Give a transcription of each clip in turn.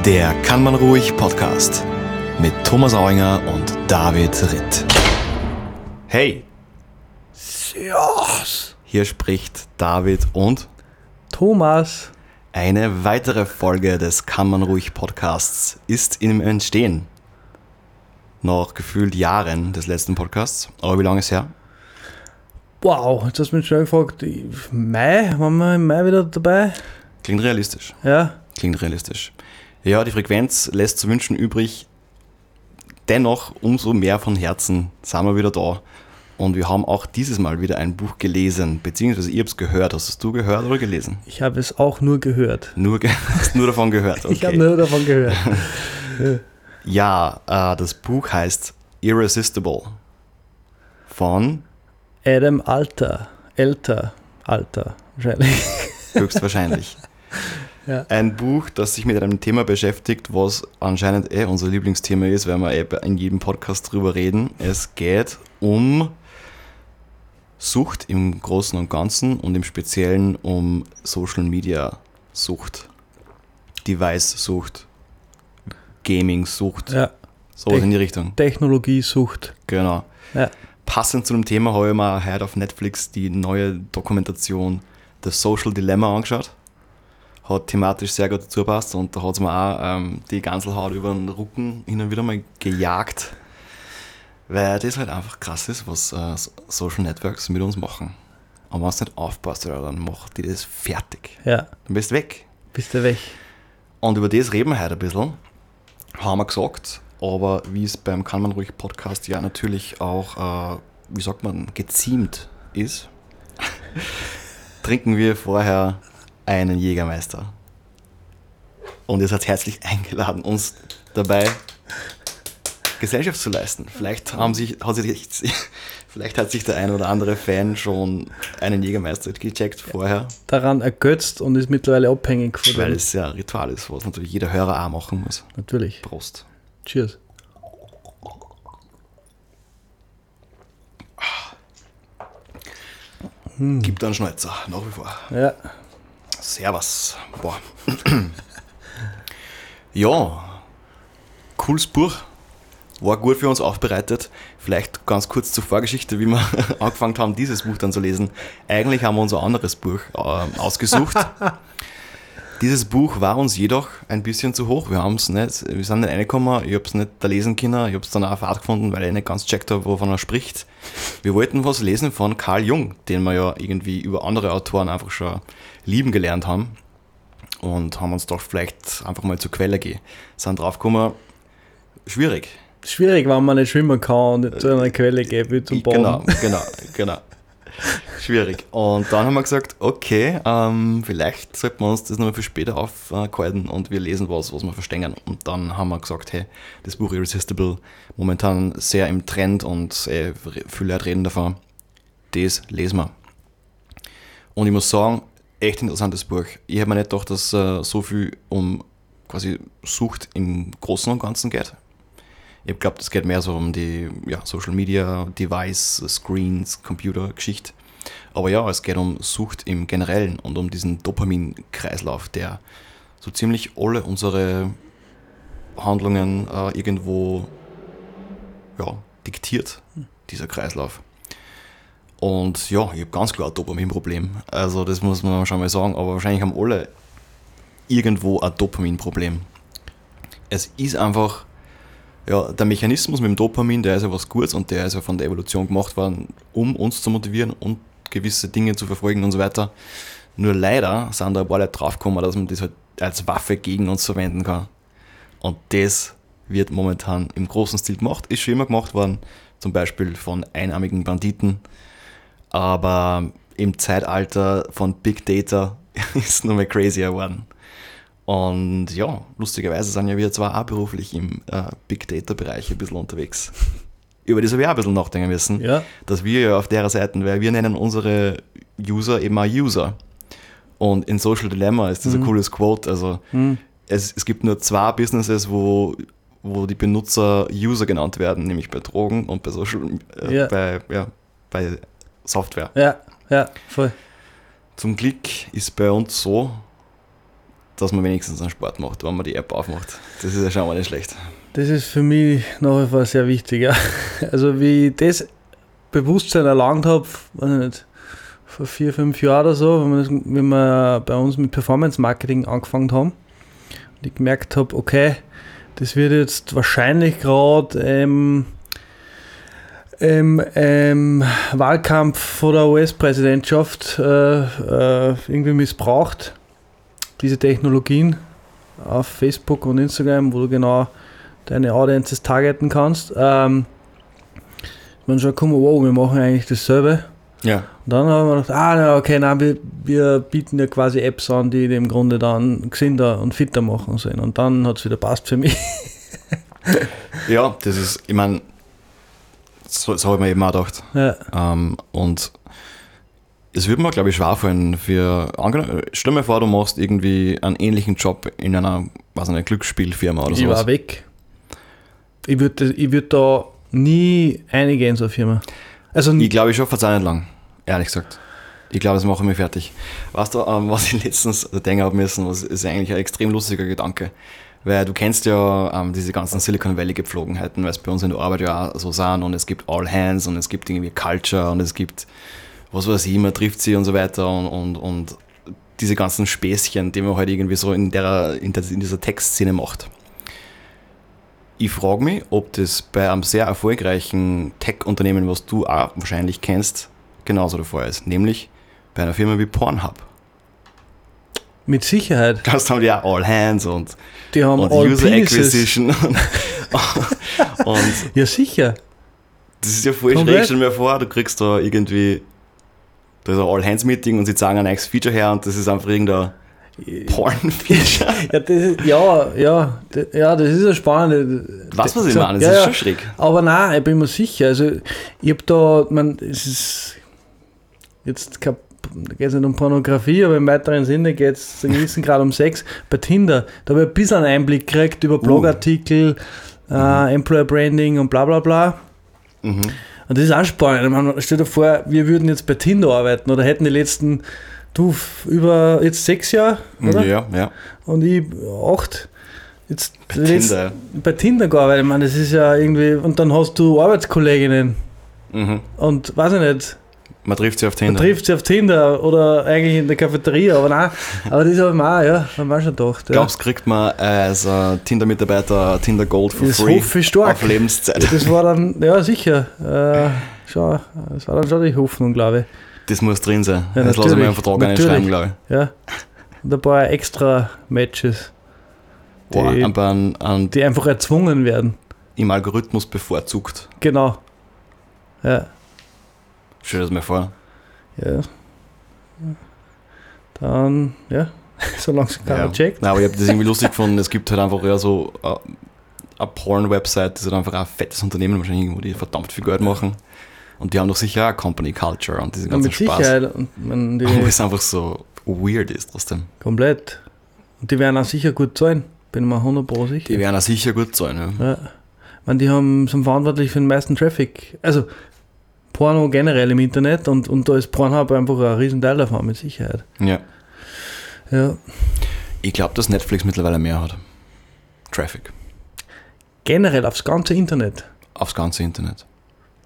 Der Kann man ruhig Podcast mit Thomas Auinger und David Ritt. Hey, Servus. hier spricht David und Thomas. eine weitere Folge des Kann man ruhig Podcasts ist im Entstehen. Nach gefühlt Jahren des letzten Podcasts. Aber wie lange ist her? Wow, jetzt hast du mich schnell gefragt. Mai? Waren wir im Mai wieder dabei? Klingt realistisch. Ja. Klingt realistisch. Ja, die Frequenz lässt zu wünschen übrig. Dennoch, umso mehr von Herzen sind wir wieder da. Und wir haben auch dieses Mal wieder ein Buch gelesen, beziehungsweise ihr habt es gehört. Hast es du gehört oder gelesen? Ich habe es auch nur gehört. Nur, ge hast nur davon gehört. Ich habe Okay. nur davon gehört. Ja, äh, das Buch heißt Irresistible von Adam Alter. Älter. Alter. Wahrscheinlich. höchstwahrscheinlich. Ja. Ein Buch, das sich mit einem Thema beschäftigt, was anscheinend eh unser Lieblingsthema ist, weil wir eh in jedem Podcast drüber reden. Es geht um Sucht im Großen und Ganzen und im Speziellen um Social Media Sucht, Device-Sucht, Gaming-Sucht, Ja. sowas in die Richtung. Technologiesucht. Genau. Ja. Passend zu dem Thema habe ich mir heute auf Netflix die neue Dokumentation The Social Dilemma angeschaut. Hat thematisch sehr gut dazu gepasst und da hat es mir auch ähm, die Ganselhaut über den Rücken hin und wieder mal gejagt. Weil das halt einfach krass ist, was äh, Social Networks mit uns machen. Und wenn du nicht aufpasst, dann macht die das fertig. Ja. Dann bist du weg. Bist du weg? Und über das reden wir heute ein bisschen. Haben wir gesagt. Aber wie es beim Kann man ruhig Podcast ja natürlich auch, äh, wie sagt man, geziemt ist, trinken wir vorher einen Jägermeister. Und ihr seid herzlich eingeladen, uns dabei Gesellschaft zu leisten. Vielleicht, haben sich, hat sich, vielleicht hat sich der ein oder andere Fan schon einen Jägermeister gecheckt vorher. Daran ergötzt und ist mittlerweile abhängig von Weil es ja ein Ritual ist, was natürlich jeder Hörer auch machen muss. Natürlich. Prost. Cheers. Gibt einen Schnäuzer, nach wie vor. Ja. Servus. Boah. ja, cooles Buch. War gut für uns aufbereitet. Vielleicht ganz kurz zur Vorgeschichte, wie wir angefangen haben, dieses Buch dann zu lesen. Eigentlich haben wir uns ein anderes Buch äh, ausgesucht. Dieses Buch war uns jedoch ein bisschen zu hoch. Wir, haben's nicht, wir sind nicht reingekommen, ich habe es nicht da lesen können. Ich habe es dann auch Fahrt gefunden, weil ich nicht ganz checkt habe, wovon er spricht. Wir wollten was lesen von Carl Jung, den wir ja irgendwie über andere Autoren einfach schon lieben gelernt haben. Und haben uns doch vielleicht einfach mal zur Quelle gehen. Sind draufgekommen, schwierig. Schwierig, wenn man nicht schwimmen kann und nicht zu einer Quelle geht, wie zum Baden. Genau, genau, genau. Schwierig. Und dann haben wir gesagt, okay, ähm, vielleicht sollten wir uns das nochmal für später aufhalten und wir lesen was, was wir verstehen. Und dann haben wir gesagt, hey, das Buch Irresistible, momentan sehr im Trend und äh, viele Leute reden davon, das lesen wir. Und ich muss sagen, echt interessantes Buch. Ich habe mir nicht gedacht, dass äh, so viel um quasi Sucht im Großen und Ganzen geht. Ich glaube, das geht mehr so um die ja, Social Media, Device, Screens, Computer-Geschichte. Aber ja, es geht um Sucht im Generellen und um diesen Dopamin-Kreislauf, der so ziemlich alle unsere Handlungen äh, irgendwo ja, diktiert, dieser Kreislauf. Und ja, ich habe ganz klar ein Dopamin-Problem. Also das muss man schon mal sagen, aber wahrscheinlich haben alle irgendwo ein Dopamin-Problem. Es ist einfach ja, der Mechanismus mit dem Dopamin, der ist ja was Gutes und der ist ja von der Evolution gemacht worden, um uns zu motivieren und gewisse Dinge zu verfolgen und so weiter. Nur leider sind da ein paar Leute draufgekommen, dass man das halt als Waffe gegen uns verwenden kann. Und das wird momentan im großen Stil gemacht, ist schon immer gemacht worden, zum Beispiel von einarmigen Banditen. Aber im Zeitalter von Big Data ist es nur mehr crazier geworden. Und ja, lustigerweise sind ja wir zwar auch beruflich im äh, Big Data-Bereich ein bisschen unterwegs. Über das habe ich auch ein bisschen nachdenken müssen. Ja. Dass wir ja auf der Seite, weil wir nennen unsere User eben auch User. Und in Social Dilemma ist das ein cooles Quote. Also es, es gibt nur zwei Businesses, wo, wo die Benutzer User genannt werden, nämlich bei Drogen und bei Social äh, Ja. bei, ja, bei Software. Ja, ja, voll. Zum Glück ist bei uns so, dass man wenigstens einen Sport macht, wenn man die App aufmacht. Das ist ja schon mal nicht schlecht. Das ist für mich nach wie vor sehr wichtig. Ja. Also wie ich das Bewusstsein erlangt habe, weiß ich nicht, vor vier, fünf Jahren oder so, wenn wir, das, wenn wir bei uns mit Performance Marketing angefangen haben und ich gemerkt habe, okay, das wird jetzt wahrscheinlich gerade ähm, im ähm, Wahlkampf vor der US-Präsidentschaft äh, äh, irgendwie missbraucht, diese Technologien auf Facebook und Instagram, wo du genau deine Audiences targeten kannst. Ähm, man schon kommen, wow, wir machen eigentlich dasselbe. Ja. Und dann haben wir gedacht, ah, na, okay, nein, wir, wir bieten ja quasi Apps an, die im Grunde dann gesünder und fitter machen sollen. Und dann hat es wieder passt für mich. Ja, das ist, ich meine, so, so habe ich mir eben auch gedacht. ja. Ähm, und es würde mir, glaube ich, schwer fallen für, angenommen, stell dir vor, du machst irgendwie einen ähnlichen Job in einer, was eine Glücksspielfirma oder ich war sowas. weg. Ich würde ich würd da nie eingehen in so eine Firma. Also, Ich glaube, ich schaffe es auch nicht lang, ehrlich gesagt. Ich glaube, das mache ich mir fertig. Weißt du, ähm, was ich letztens denken habe müssen, was ist eigentlich ein extrem lustiger Gedanke. Weil du kennst ja ähm, diese ganzen Silicon Valley Gepflogenheiten, weil es bei uns in der Arbeit ja auch so sind und es gibt All Hands und es gibt irgendwie Culture und es gibt, was weiß ich, man trifft sie und so weiter und, und, und diese ganzen Späßchen, die man halt irgendwie so in, der, in, der, in dieser Textszene macht. Ich frage mich, ob das bei einem sehr erfolgreichen Tech-Unternehmen, was du auch wahrscheinlich kennst, genauso der Fall ist. Nämlich bei einer Firma wie Pornhub. Mit Sicherheit. Das haben die ja All Hands und, Die haben und all User penises. Acquisition. Und, und Ja, sicher. das ist ja voll Komplett. schräg. Stell mal vor, du kriegst da irgendwie da ist ein All Hands Meeting und sie zeigen ein neues Feature her und das ist einfach irgendein Porn-Feature. Ja, das ist, ja, ja, d- ja, das ist ja spannend. Was was ich So, meine, das ja, ist schon schräg. Aber nein, ich bin mir sicher. Also, ich habe da, man, es ist jetzt kein, da geht es nicht um Pornografie, aber im weiteren Sinne geht es zu gewissen Grad um Sex. Bei Tinder, da habe ich ein bisschen einen Einblick gekriegt über Blogartikel, äh, Employer Branding und bla bla bla. Mhm. Und das ist auch spannend. Meine, stell dir vor, wir würden jetzt bei Tinder arbeiten oder hätten die letzten, du, über jetzt sechs Jahre, oder? Ja, ja. Und ich acht. Jetzt Bei letzt- Tinder. bei Tinder gearbeitet. Ich meine, das ist ja irgendwie. Und dann hast du Arbeitskolleginnen Mhm. und weiß ich nicht, Man trifft sie auf man Tinder. trifft sie auf Tinder oder eigentlich in der Cafeteria, aber nein, aber das habe ich auch, ja, haben wir schon gedacht. Ja. Glaubst kriegt man als äh, Tinder-Mitarbeiter Tinder Gold for Das free hoffe ich stark. auf Lebenszeit? Das war dann, ja sicher, äh, schon, das war dann schon die Hoffnung, glaube ich. Das muss drin sein. Ja, das lasse ich mir im. Vertrag nicht schreiben, glaube ich. Ja. Und ein paar extra Matches, Die- aber an, an, die einfach erzwungen werden. im Algorithmus bevorzugt. Genau. Ja. Stell dir das mal vor. Ja. Dann, ja, solange es keiner Ja. checkt. Nein, aber ich habe das irgendwie lustig gefunden. Es gibt halt einfach ja so äh, eine Porn-Website, das ist halt einfach ein fettes Unternehmen, wahrscheinlich irgendwo, die verdammt viel Geld machen. Und die haben doch sicher auch Company Culture und diesen Ja, ganzen mit Spaß. Sicherheit. Und man, die, Aber es einfach so weird ist trotzdem. komplett. Und die werden auch sicher gut zahlen. Bin mir 100 Pro sicher. Die werden auch sicher gut sein. Ja. ja. Ich meine, die haben, sind verantwortlich für den meisten Traffic. Also Porno generell im Internet und, und da ist Pornhub einfach ein Riesenteil davon, mit Sicherheit. ja. Ja. Ich glaube, dass Netflix mittlerweile mehr hat. Traffic. Generell aufs ganze Internet. Aufs ganze Internet.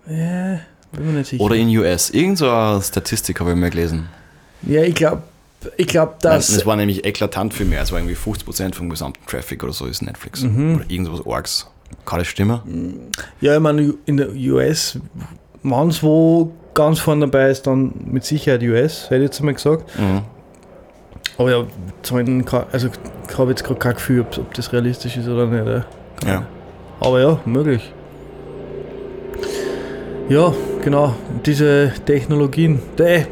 Ja, bin mir nicht sicher. Oder in US. Irgend so eine Statistik habe ich mal gelesen. ja, ich glaube, ich glaub, Nein, dass. Es war nämlich eklatant viel mehr. Es war irgendwie 50% vom gesamten Traffic oder so ist Netflix. Mhm. Oder irgendwas Orgs. Kann das stimmen? Ja, ich meine, in der US, wenn es wo ganz vorne dabei ist, dann mit Sicherheit US, hätte ich jetzt mal gesagt. Mhm. Aber ja, Zahlen, also ich habe jetzt gerade kein Gefühl, ob, ob das realistisch ist oder nicht. Ja. Ja. Aber ja, möglich. Ja, genau. Diese Technologien. Der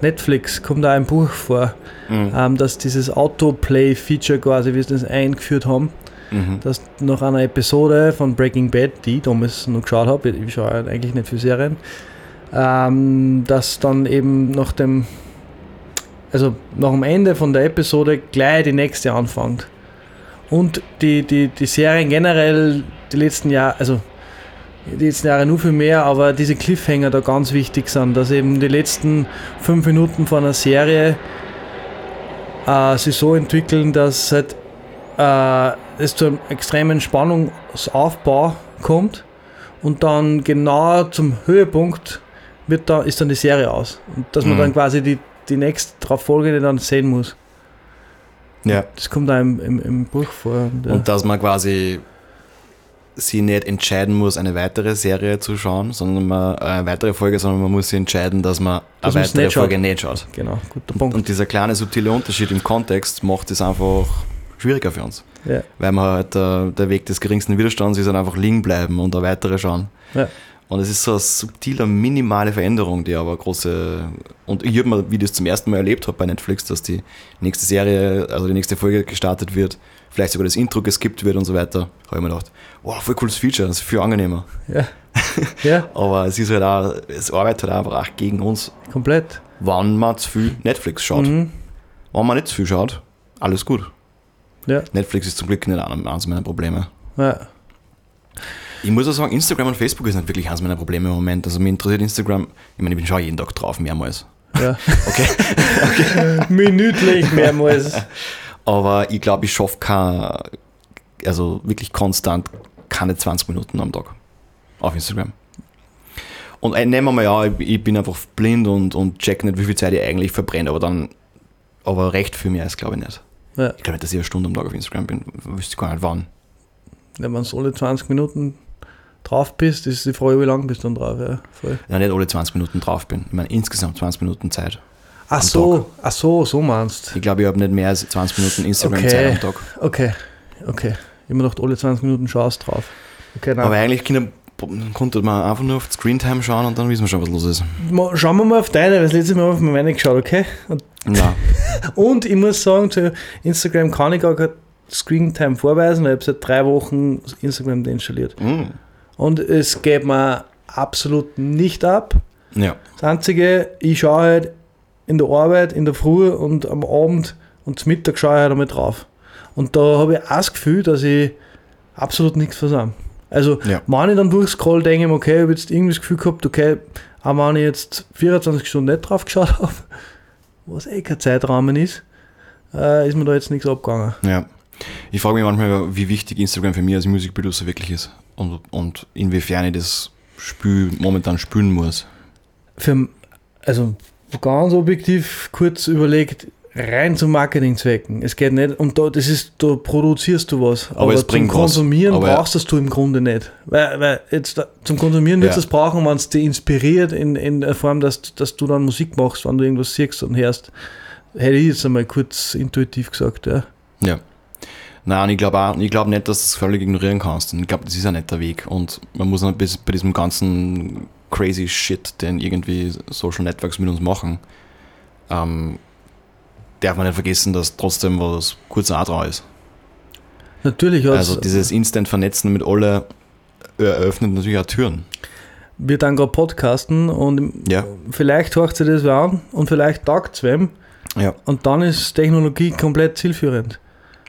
Netflix kommt da ein Buch vor, Mhm. ähm, dass dieses Autoplay-Feature quasi, wie sie das eingeführt haben, Mhm. dass nach einer Episode von Breaking Bad, die ich damals noch geschaut habe, ich schaue eigentlich nicht für Serien, ähm, dass dann eben nach dem, also nach dem Ende von der Episode gleich die nächste anfängt. Und die, die, die Serien generell die letzten Jahre, also die letzten Jahre nur viel mehr, aber diese Cliffhanger da ganz wichtig sind, dass eben die letzten fünf Minuten von einer Serie äh, sich so entwickeln, dass halt, äh, es zu einem extremen Spannungsaufbau kommt und dann genau zum Höhepunkt wird da, ist dann die Serie aus. Und dass man Mhm. dann quasi die, die nächste darauf folgende dann sehen muss. Ja. Das kommt da im, im, im Buch vor. Und, äh, Und dass man quasi sie nicht entscheiden muss, eine weitere Serie zu schauen, sondern man, eine weitere Folge, sondern man muss sich entscheiden, dass man Dass eine weitere nicht schaut. Folge nicht schaut. genau, guter Punkt. Und dieser kleine subtile Unterschied im Kontext macht es einfach schwieriger für uns. ja. Weil man halt äh, der Weg des geringsten Widerstands ist halt einfach liegen bleiben und eine weitere schauen. Ja. Und es ist so eine subtile, minimale Veränderung, die aber große. Und ich habe mal, wie ich das zum ersten Mal erlebt habe bei Netflix, dass die nächste Serie, also die nächste Folge gestartet wird, vielleicht sogar das Intro geskippt wird und so weiter, habe ich mir gedacht, wow, voll cooles Feature, das ist viel angenehmer. Ja. ja, Aber es ist halt auch, es arbeitet halt einfach auch gegen uns, komplett. wann man zu viel Netflix schaut. Mhm. Wenn man nicht zu viel schaut, alles gut. Ja. Netflix ist zum Glück nicht eines meiner Probleme. Ja. Ich muss auch sagen, Instagram und Facebook ist nicht wirklich eines meiner Probleme im Moment. Also mich interessiert Instagram, ich meine, ich bin schon jeden Tag drauf, mehrmals. ja. Okay. Minütlich mehrmals. Aber ich glaube, ich schaffe kein, also wirklich konstant keine 20 Minuten am Tag auf Instagram. Und äh, nehmen wir mal ja, ich, ich bin einfach blind und, und check nicht, wie viel Zeit ich eigentlich verbrenne, aber dann, aber recht viel mehr ist glaube ich nicht. Ja. Ich glaube nicht, dass ich eine Stunde am Tag auf Instagram bin, wüsste ich gar nicht wann. Wenn man so alle 20 Minuten drauf bist, ist die Frage, wie lange bist du dann drauf? Ja, voll. Ja, nicht alle 20 Minuten drauf bin. Ich meine, insgesamt 20 Minuten Zeit. Ach so, ach so, so meinst Ich glaube, ich habe nicht mehr als 20 Minuten Instagram-Zeit Okay. am Tag. Okay, okay. Immer noch alle 20 Minuten schaust drauf. Okay. Aber eigentlich Kinder, konnte man einfach nur auf die Screentime schauen und dann wissen wir schon, was los ist. Schauen wir mal auf deine, weil das letzte Mal auf meine geschaut, okay? Und, Na, und ich muss sagen, zu Instagram kann ich gar kein Screentime vorweisen, weil ich habe seit drei Wochen Instagram deinstalliert. mm, Und es geht mir absolut nicht ab. ja, Das Einzige, ich schaue halt in der Arbeit, in der Früh und am Abend und zum Mittag schaue ich halt einmal drauf. Und da habe ich auch das Gefühl, dass ich absolut nichts versammle. Also, Ja. wenn ich dann durchscroll, denke ich mir, okay, ich habe jetzt irgendwie das Gefühl gehabt, okay, auch wenn ich jetzt 24 Stunden nicht drauf geschaut habe, was eh kein Zeitrahmen ist, äh, ist mir da jetzt nichts abgegangen. ja. Ich frage mich manchmal, wie wichtig Instagram für mich als Musikproducer wirklich ist und, und inwiefern ich das Spiel momentan spülen muss. Für, also ganz objektiv kurz überlegt, rein zu Marketingzwecken. Es geht nicht, und da, das ist, da produzierst du was. Aber es zum bringt was. Konsumieren Aber ja. brauchst das du im Grunde nicht. Weil, weil jetzt zum Konsumieren Ja. wirst du es brauchen, wenn es dich inspiriert in, in der Form, dass, dass du dann Musik machst, wenn du irgendwas siehst und hörst. Hätte ich jetzt einmal kurz intuitiv gesagt, ja. Ja. Nein, ich glaube auch, ich glaube nicht, dass du es völlig ignorieren kannst. Und ich glaube, das ist ja nicht der Weg. Und man muss bis bei diesem ganzen crazy Shit, den irgendwie Social Networks mit uns machen, ähm, darf man nicht vergessen, dass trotzdem was kurz auch dran ist. Natürlich Also dieses Instant-Vernetzen mit alle eröffnet natürlich auch Türen. wir dann gerade podcasten und Ja. vielleicht hört sich das wer an und vielleicht taugt es wem Ja. und dann ist Technologie komplett zielführend.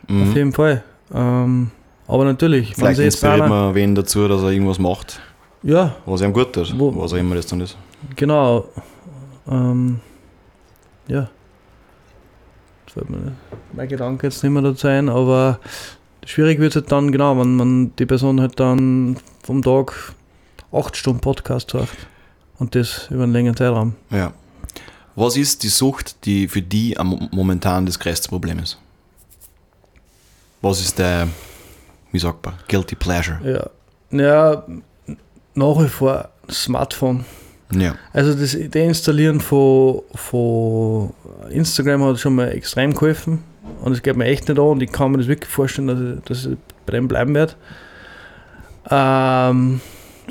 Auf Mhm. jeden Fall. Ähm, aber natürlich, Vielleicht sie jetzt inspiriert einer, man wen dazu, dass er irgendwas macht, ja, was ihm gut tut, Wo- was auch immer das dann ist. genau. Ähm, ja. Fällt mir. Mein Gedanke jetzt nicht mehr dazu ein, aber schwierig wird es halt dann, genau, wenn man die Person halt dann vom Tag acht Stunden Podcast hört. Und das über einen längeren Zeitraum. Ja. Was ist die Sucht, die für die am momentan das größte Problem ist? Was ist der, wie sagt man, Guilty Pleasure? Ja. Ja, nach wie vor Smartphone. Ja. Also das Deinstallieren von, von Instagram hat schon mal extrem geholfen. Und es geht mir echt nicht an und ich kann mir das wirklich vorstellen, dass ich, dass ich bei dem bleiben werde. Ähm,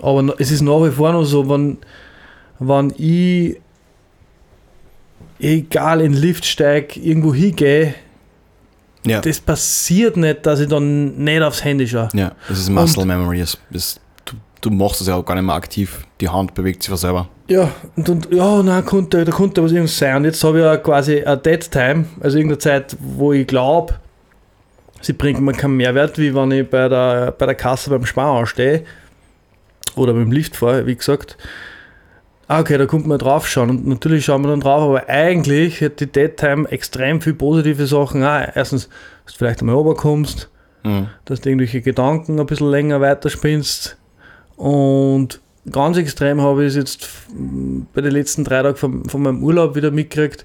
aber es ist nach wie vor noch so, wenn, wenn ich egal in den Lift steige, irgendwo hingehe, Ja. das passiert nicht, dass ich dann nicht aufs Handy schaue. ja, das ist Muscle Memory. Das, das, du, machst es ja auch gar nicht mehr aktiv. Die Hand bewegt sich von selber. Ja, und, und ja, nein, konnte, da konnte was irgendwas sein. Und jetzt habe ich ja quasi eine Dead Time, also irgendeine Zeit, wo ich glaube, sie bringt mir keinen Mehrwert, wie wenn ich bei der, bei der Kasse beim Sparen stehe oder beim Lift fahre, wie gesagt. Ah, okay, da kommt man drauf schauen und natürlich schauen wir dann drauf, aber eigentlich hat die Dead Time extrem viel positive Sachen. Auch. Erstens, dass du vielleicht einmal runterkommst, Mhm. dass du irgendwelche Gedanken ein bisschen länger weiterspinnst und ganz extrem habe ich es jetzt bei den letzten drei Tagen von, von meinem Urlaub wieder mitgekriegt,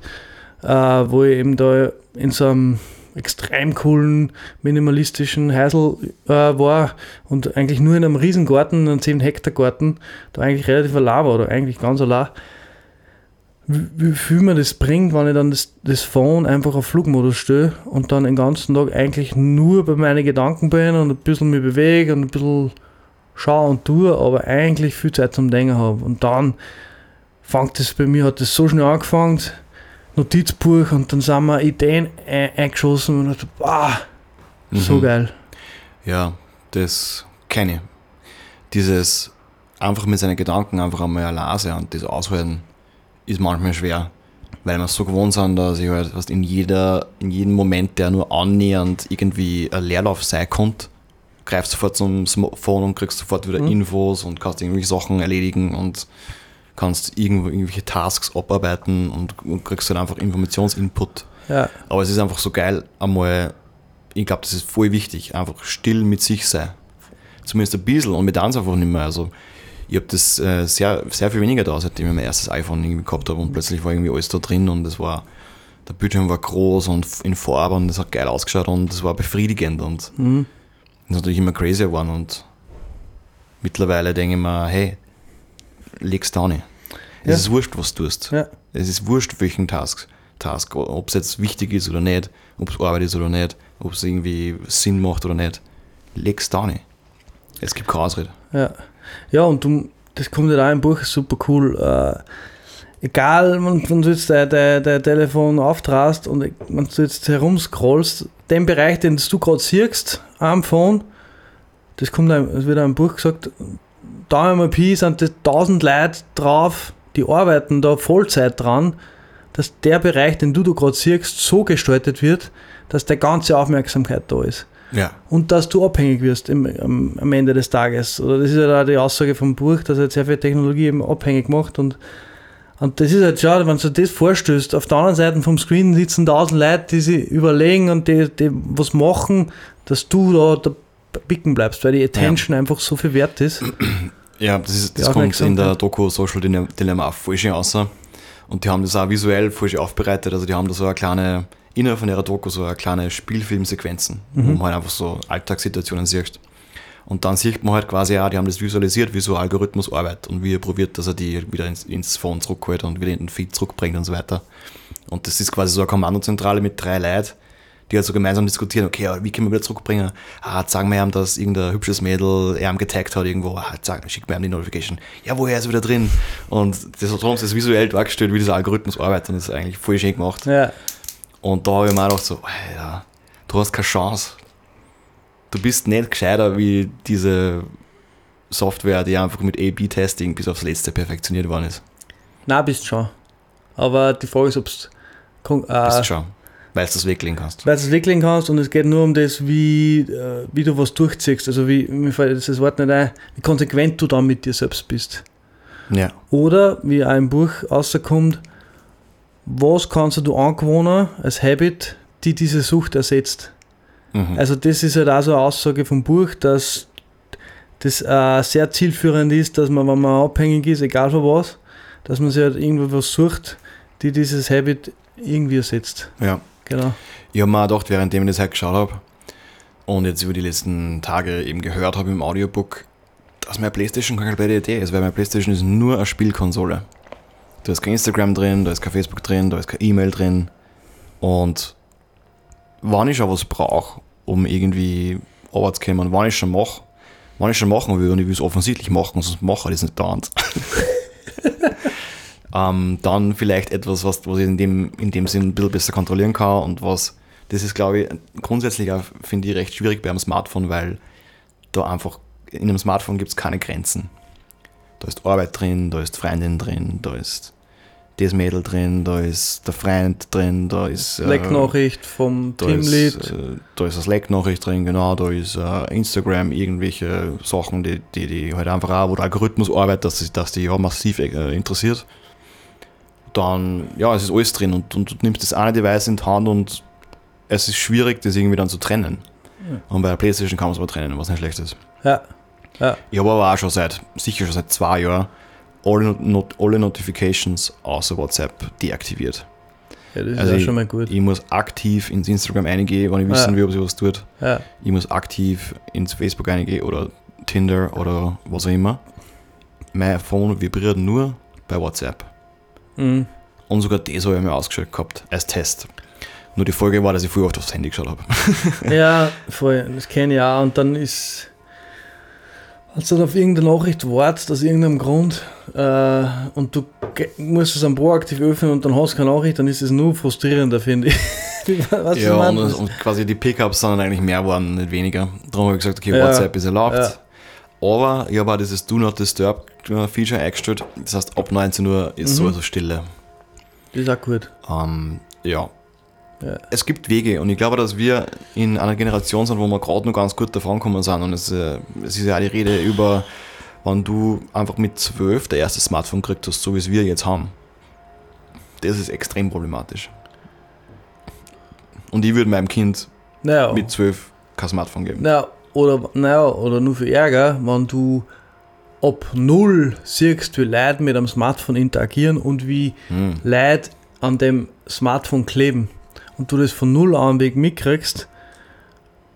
äh, wo ich eben da in so einem extrem coolen, minimalistischen Häusl äh, war und eigentlich nur in einem Riesengarten, einem 10 Hektar Garten, da eigentlich relativ allein war oder eigentlich ganz allein. Wie, wie viel mir das bringt, wenn ich dann das, das Phone einfach auf Flugmodus stelle und dann den ganzen Tag eigentlich nur bei meinen Gedanken bin und ein bisschen mich bewege und ein bisschen schaue und tue, aber eigentlich viel Zeit zum Denken habe. Und dann fängt das bei mir, hat das so schnell angefangen, Notizbuch und dann sind mir Ideen ein, eingeschossen und dachte, wow, so Mhm. geil. Ja, das kenne ich. Dieses einfach mit seinen Gedanken einfach einmal allein sein und das aushalten, ist manchmal schwer. Weil wir so gewohnt sind, dass ich halt fast in, jeder, in jedem Moment, der nur annähernd irgendwie ein Leerlauf sein konnte, greifst sofort zum Smartphone und kriegst sofort wieder Mhm. Infos und kannst irgendwelche Sachen erledigen und kannst irgendwo irgendwelche Tasks abarbeiten und, und kriegst dann einfach Informationsinput. Ja, Aber es ist einfach so geil, einmal, ich glaube, das ist voll wichtig, einfach still mit sich sein. Zumindest ein bisschen und mit uns einfach nicht mehr. Also, ich habe das äh, sehr, sehr viel weniger da, seitdem ich mein erstes iPhone irgendwie gehabt habe und plötzlich war irgendwie alles da drin und es war, der Bildschirm war groß und in Farbe und das hat geil ausgeschaut und es war befriedigend und mhm. Ist natürlich immer crazier geworden und mittlerweile denke ich mir, hey, leg's da nicht. Es Ja. ist wurscht, was du tust. ja, Es ist wurscht, welchen Task, Task ob es jetzt wichtig ist oder nicht, ob es Arbeit ist oder nicht, ob es irgendwie Sinn macht oder nicht. Leg's da nicht. Es gibt keine Ausrede. ja. Ja, und du, das kommt ja auch im Buch super cool. Äh, egal, wenn, wenn du jetzt dein, dein, dein Telefon auftrast und wenn du jetzt herumscrollst, den Bereich, den du gerade siehst am Phone, das kommt einem, es wird im Buch gesagt, da im IP sind das 1000 Leute drauf, die arbeiten da Vollzeit dran, dass der Bereich, den du da gerade siehst, so gestaltet wird, dass der ganze Aufmerksamkeit da ist Ja. und dass du abhängig wirst im, am, am Ende des Tages. Oder das ist ja da die Aussage vom Buch, dass er jetzt sehr viel Technologie eben abhängig macht und und das ist halt schade, wenn du das vorstößt. Auf der anderen Seite vom Screen sitzen tausend Leute, die sich überlegen und die, die was machen, dass du da, da bicken bleibst, weil die Attention einfach so viel wert ist. Ja, das, ist, das kommt in der. Doku Social Dile- Dilemma auch voll schön raus. Und die haben das auch visuell voll schön aufbereitet. Also die haben da so eine kleine, innerhalb von ihrer Doku so eine kleine Spielfilmsequenzen, wo Mhm. man halt einfach so Alltagssituationen sieht. Und dann sieht man halt quasi auch, die haben das visualisiert, wie so ein Algorithmus arbeitet und wie er probiert, dass er die wieder ins, ins Phone zurückholt und wieder in den Feed zurückbringt und so weiter. Und das ist quasi so eine Kommandozentrale mit drei Leuten, die halt so gemeinsam diskutieren, okay, wie können wir wieder zurückbringen? Ah, sagen wir ihm, dass irgendein hübsches Mädel er ihm getaggt hat irgendwo, ah, sag, schick mir ihm die Notification. Ja, woher ist er wieder drin? Und das hat uns das visuell dargestellt, wie dieser Algorithmus arbeitet und das ist eigentlich voll schön gemacht. Ja, Und da habe ich mir auch gedacht so, Alter, du hast keine Chance. Du bist nicht gescheiter wie diese Software, die einfach mit A-B-Testing bis aufs Letzte perfektioniert worden ist. na bist schon. Aber die Frage ist, ob Bist äh, du schon. Weil du das weglegen kannst. weil du es weglegen kannst und es geht nur um das, wie, äh, wie du was durchziehst. Also wie, mir fällt das Wort nicht ein, wie konsequent du dann mit dir selbst bist. Ja. Oder, wie im Buch rauskommt, was kannst du angewohnen als Habit, die diese Sucht ersetzt. Mhm. Also das ist halt auch so eine Aussage vom Buch, dass das äh, sehr zielführend ist, dass man, wenn man abhängig ist, egal von was, dass man sich halt irgendwo was sucht, die dieses Habit irgendwie ersetzt. ja. Genau. Ich habe mir auch gedacht, währenddem ich das halt geschaut habe und jetzt über die letzten Tage eben gehört habe im Audiobook, dass meine Playstation keine blöde Idee ist, weil meine Playstation ist nur eine Spielkonsole. Da ist kein Instagram drin, da ist kein Facebook drin, da ist kein E-Mail drin. Und wenn ich schon was brauche, um irgendwie Arbeit zu kommen, wenn ich schon mache, wenn ich schon machen will und ich will es offensichtlich machen, sonst mache ich das nicht dauernd. ähm, dann vielleicht etwas, was, was ich in dem, in dem Sinn ein bisschen besser kontrollieren kann und was, das ist glaube ich grundsätzlich auch, finde ich, recht schwierig beim Smartphone, weil da einfach, in einem Smartphone gibt es keine Grenzen. Da ist Arbeit drin, da ist Freundin drin, da ist das Mädel drin, da ist der Freund drin, da ist äh, Slack-Nachricht vom da Teamlead. ist, äh, da ist eine Slack-Nachricht drin, genau, da ist äh, Instagram, irgendwelche Sachen, die, die, die halt einfach auch, wo der Algorithmus arbeitet, dass, sie- dass die ja massiv äh, interessiert. Dann, ja, es ist alles drin und, und du nimmst das eine Device in die Hand und es ist schwierig, das irgendwie dann zu trennen. Ja. Und bei der Playstation kann man es aber trennen, was nicht schlecht ist. Ja. Ja. Ich habe aber auch schon seit, sicher schon seit zwei Jahren, alle, Not alle Notifications außer WhatsApp deaktiviert. ja, das ist Also auch schon mal gut. Ich muss aktiv ins Instagram eingehen, wenn ich wissen Ja. will, ob sie was tut. Ja. Ich muss aktiv ins Facebook eingehen oder Tinder oder was auch immer. Mein Phone vibriert nur bei WhatsApp. Mhm. Und sogar das habe ich mir ausgeschaltet gehabt, als Test. Nur die Folge war, dass ich früher oft aufs Handy geschaut habe. Ja, voll, das kenne ich auch. Und dann ist, als du dann auf irgendeine Nachricht wartest, aus irgendeinem Grund, äh, und du musst es dann proaktiv öffnen und dann hast du keine Nachricht, dann ist es nur frustrierender, finde ich. was Ja, und, und quasi die Pickups sind dann eigentlich mehr geworden, nicht weniger. Darum habe ich gesagt, okay, Ja. WhatsApp ist erlaubt. Ja. Aber ich habe auch dieses Do Not Disturb äh, Feature eingestellt. Das heißt, ab 19 Uhr ist Mhm. sowieso Stille. Das ist auch gut. Ähm, ja. Ja. Es gibt Wege und ich glaube, dass wir in einer Generation sind, wo wir gerade noch ganz gut davon kommen sind. Und es, äh, es ist ja auch die Rede über, wann du einfach mit 12 der erste Smartphone gekriegt hast, so wie es wir jetzt haben. Das ist extrem problematisch. Und ich würde meinem Kind Naja, mit 12 kein Smartphone geben. naja, oder, naja, oder nur für Ärger, wenn du ab null siehst, wie Leute mit einem Smartphone interagieren und wie Hm. Leute an dem Smartphone kleben und du das von null an weg mitkriegst.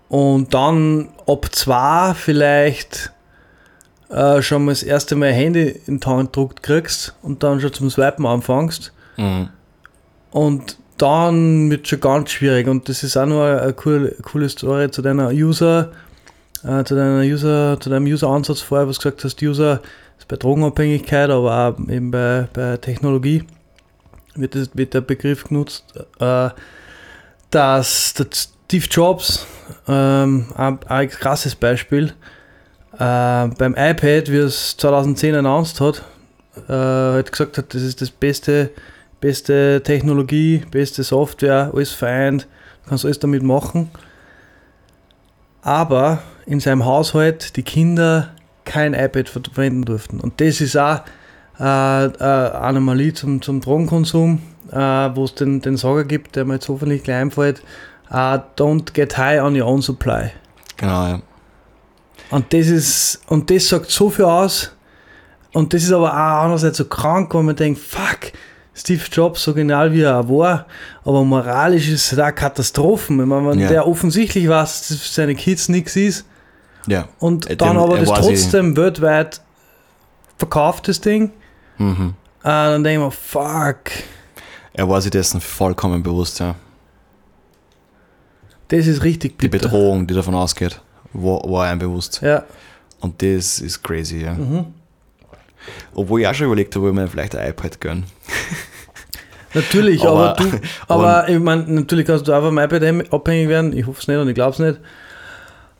Und dann ab zwei vielleicht äh, schon mal das erste Mal Handy in die Hand gedruckt kriegst und dann schon zum Swipen anfängst. Mhm. und dann wird schon ganz schwierig. Und das ist auch noch eine, eine coole, coole Story zu deiner User, äh, zu deiner User, zu deinem User-Ansatz vorher, was du gesagt hast, User ist bei Drogenabhängigkeit, aber auch eben bei, bei Technologie wird, das, wird der Begriff genutzt, äh, dass der Steve Jobs, ähm, ein, ein krasses Beispiel, äh, beim iPad, wie er es 2010 announced hat, äh, hat gesagt hat, das ist das beste, beste Technologie, beste Software, alles vereint, kannst alles damit machen. Aber in seinem Haushalt die Kinder kein iPad verwenden durften. Und das ist auch äh, eine Anomalie zum, zum Drogenkonsum, äh, wo es den, den Sager gibt, der mir jetzt hoffentlich gleich einfällt, äh, don't get high on your own supply. Genau, ja. Und das ist, und das sagt so viel aus. Und das ist aber auch andererseits so krank, weil man denkt, fuck, Steve Jobs, so genial wie er war, aber moralisch ist es da Katastrophen. Ich meine, wenn Ja. der offensichtlich weiß, dass seine Kids nichts ist Ja. und Äh, dann dem- aber er das weiß trotzdem weltweit verkauft, das Ding, Mhm. äh, dann denke ich mir, fuck, Er war sich dessen vollkommen bewusst, ja. das ist richtig Die bitter. Bedrohung, die davon ausgeht, war, war einem bewusst. Ja. Und das ist crazy, ja. Mhm. Obwohl ich auch schon überlegt habe, ob ich mir vielleicht ein iPad gönne. Natürlich, aber, Aber- du, aber, ich meine, natürlich kannst du auch vom iPad abhängig werden. Ich hoffe es nicht und ich glaube es nicht.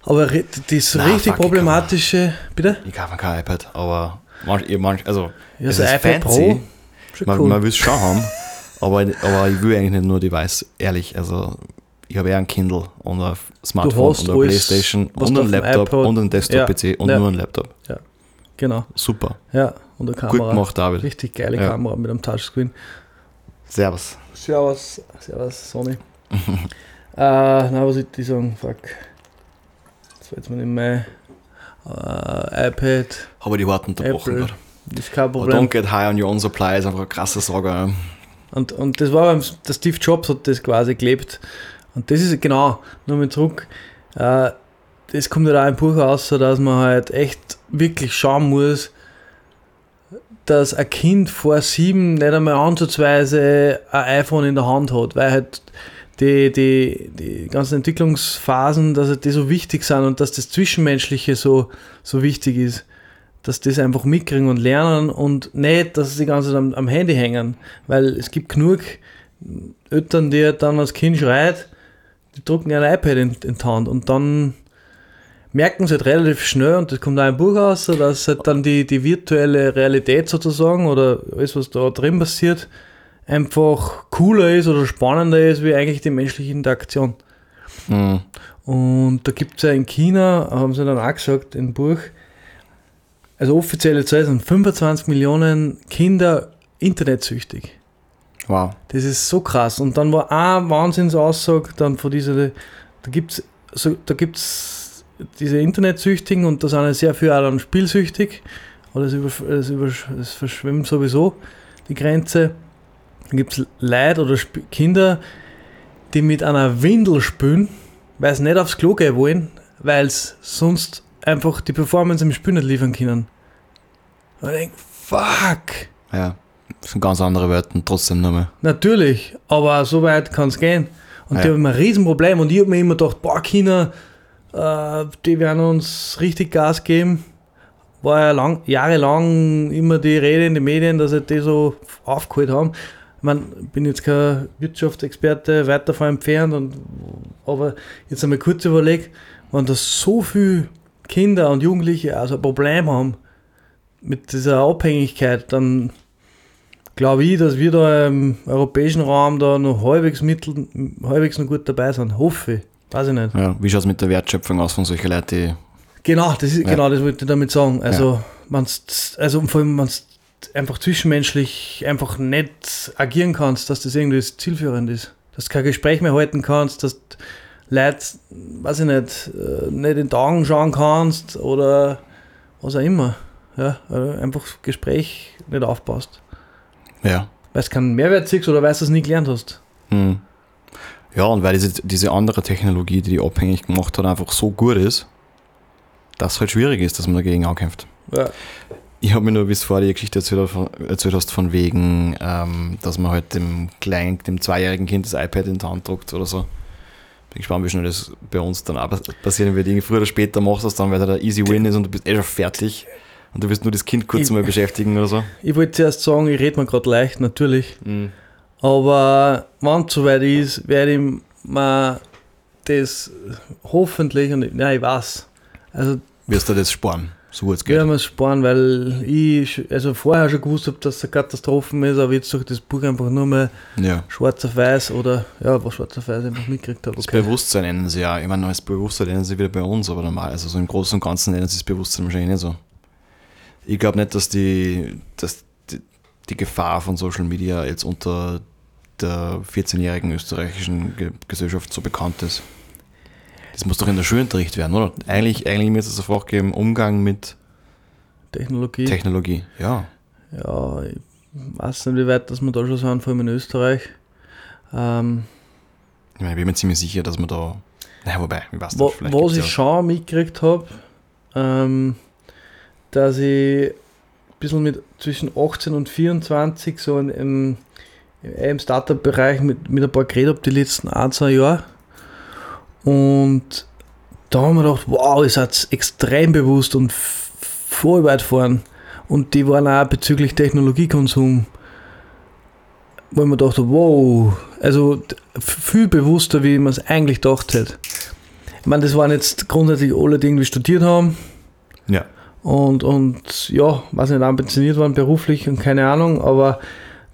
Aber das Na, richtig fuck, ich problematische, bitte? Ich kaufe mir kein iPad, aber manch, ich- manch, also, Ja, ist iPad fancy. Pro. Man, cool. man will es schon haben, aber, aber ich will eigentlich nicht nur Device, ehrlich. Also, ich habe eher ein Kindle und ein Smartphone und eine Playstation und einen Laptop iPod- und einen Desktop-PC und Ja. nur einen Laptop. genau, Super. ja. Und eine Gut Kamera. gemacht, David. Richtig geile Ja. Kamera mit einem Touchscreen. Servus. Servus, servus, Sony. äh, na, was ich die sagen? Fuck. Das war jetzt mal nicht mehr. Äh, iPad, Habe die Worte unterbrochen Apple. ist kein Aber Problem. Don't get high on your own supply ist einfach eine krasse Sorge. Und, und das war beim Steve Jobs hat das quasi gelebt. Und das ist genau, nochmal zurück, äh, das kommt ja auch im Buch raus, dass man halt echt wirklich schauen muss, dass ein Kind vor sieben nicht einmal ansatzweise ein iPhone in der Hand hat, weil halt die, die, die ganzen Entwicklungsphasen, dass halt die so wichtig sind und dass das Zwischenmenschliche so, so wichtig ist, dass das einfach mitkriegen und lernen und nicht, dass sie die ganze Zeit am, am Handy hängen, weil es gibt genug Eltern, die dann als Kind schreit, die drucken ein iPad in, in die Hand und dann merken sie halt relativ schnell, und das kommt auch im Buch raus, dass halt dann die, die virtuelle Realität sozusagen oder alles, was da drin passiert, einfach cooler ist oder spannender ist, wie eigentlich die menschliche Interaktion. Mhm. Und da gibt es ja in China, haben sie dann auch gesagt, im Buch, also offizielle Zahl sind 25 Millionen Kinder internetsüchtig. Wow. Das ist so krass. Und dann war eine Wahnsinnsaussage dann von dieser, da gibt es so, da gibt's diese Internetsüchtigen und da sind ja sehr viele auch dann spielsüchtig. Oder es, über, es, es verschwimmt sowieso die Grenze. Dann gibt es Leute oder Sp Kinder, die mit einer Windel spülen, weil sie nicht aufs Klo gehen wollen, weil sie sonst einfach die Performance im Spiel nicht liefern können. Und ich denke, fuck. Ja. Das sind ganz andere Welten, trotzdem mehr. Natürlich, aber so weit kann es gehen. Und Ja. die haben ein Riesenproblem. Und ich habe mir immer gedacht, boah, China, äh, die werden uns richtig Gas geben. War ja lang, jahrelang immer die Rede in den Medien, dass sie die so aufgeholt haben. Ich meine, bin jetzt kein Wirtschaftsexperte, weit davon entfernt, und, aber jetzt einmal kurz überlegt, wenn da so viele Kinder und Jugendliche also ein Problem haben mit dieser Abhängigkeit, dann glaube ich, dass wir da im europäischen Raum da noch halbwegs, mittel, halbwegs noch gut dabei sind. Hoffe ich. Weiß ich nicht. Ja. Wie schaut es mit der Wertschöpfung aus von solchen Leuten, die. Genau, das ist, Ja. genau das wollte ich damit sagen. Also, man's, also vor allem, wenn einfach zwischenmenschlich einfach nicht agieren kannst, dass das irgendwie zielführend ist. Dass du kein Gespräch mehr halten kannst, dass du Leute, weiß ich nicht, äh, nicht in die Augen schauen kannst oder was auch immer. Ja, einfach Gespräch nicht aufpasst. Ja. Weil du keinen Mehrwert siehst oder weil du es nie gelernt hast. Hm. Ja, und weil diese, diese andere Technologie, die die abhängig gemacht hat, einfach so gut ist, dass es halt schwierig ist, dass man dagegen ankämpft. Ja. Ich habe mir nur bis vor die Geschichte erzählt, erzählt hast, von wegen, ähm, dass man halt dem kleinen, dem zweijährigen Kind das iPad in die Hand druckt oder so. Bin gespannt, wie schnell das bei uns dann auch passieren wird. Irgendwie früher oder später machst du das dann, weil da der Easy Win ist und du bist eh schon fertig. Und du wirst nur das Kind kurz Ich- mal beschäftigen oder so. Ich wollte zuerst sagen, ich rede mir gerade leicht, natürlich. Aber wenn es soweit ist, werde ich mir das hoffentlich, und ich, nein, ich weiß, also Wirst du das sparen, so es geht. es sparen, weil ich also vorher schon gewusst habe, dass es eine Katastrophe ist, aber jetzt durch das Buch einfach nur mal Ja. schwarz auf weiß oder ja, was schwarz auf weiß einfach mitgekriegt habe. Das Bewusstsein nennen sie ja. Ich meine, das Bewusstsein nennen sie wieder bei uns, aber normal. Also so im Großen und Ganzen nennen sie das Bewusstsein wahrscheinlich nicht so. Ich glaube nicht, dass die, dass die, die Gefahr von Social Media jetzt unter der 14-jährigen österreichischen Ge Gesellschaft so bekannt ist. Das muss doch in der Schulunterricht werden, oder? Eigentlich, eigentlich müsste es Fach geben, Umgang mit Technologie. Technologie. Ja. ja, ich weiß nicht, wie weit dass wir da schon sind, vor allem in Österreich. Ähm, Ich meine, ich bin mir ziemlich sicher, dass man da. Naja, wobei, ich weiß nicht, vielleicht was ich ja- schon mitgekriegt habe, ähm, dass ich ein bisschen mit zwischen 18 und 24 so in, im, im Startup-Bereich mit, mit ein paar geredet habe, die letzten ein, zwei Jahre. Und da haben wir gedacht, wow, ihr seid extrem bewusst und voll weit vorn. Und die waren auch bezüglich Technologiekonsum, wo ich mir dachte, wow, also viel bewusster, wie man es eigentlich gedacht hätte. Ich meine, das waren jetzt grundsätzlich alle, die irgendwie studiert haben Ja. und, und ja, weiß nicht, ambitioniert waren beruflich und keine Ahnung, aber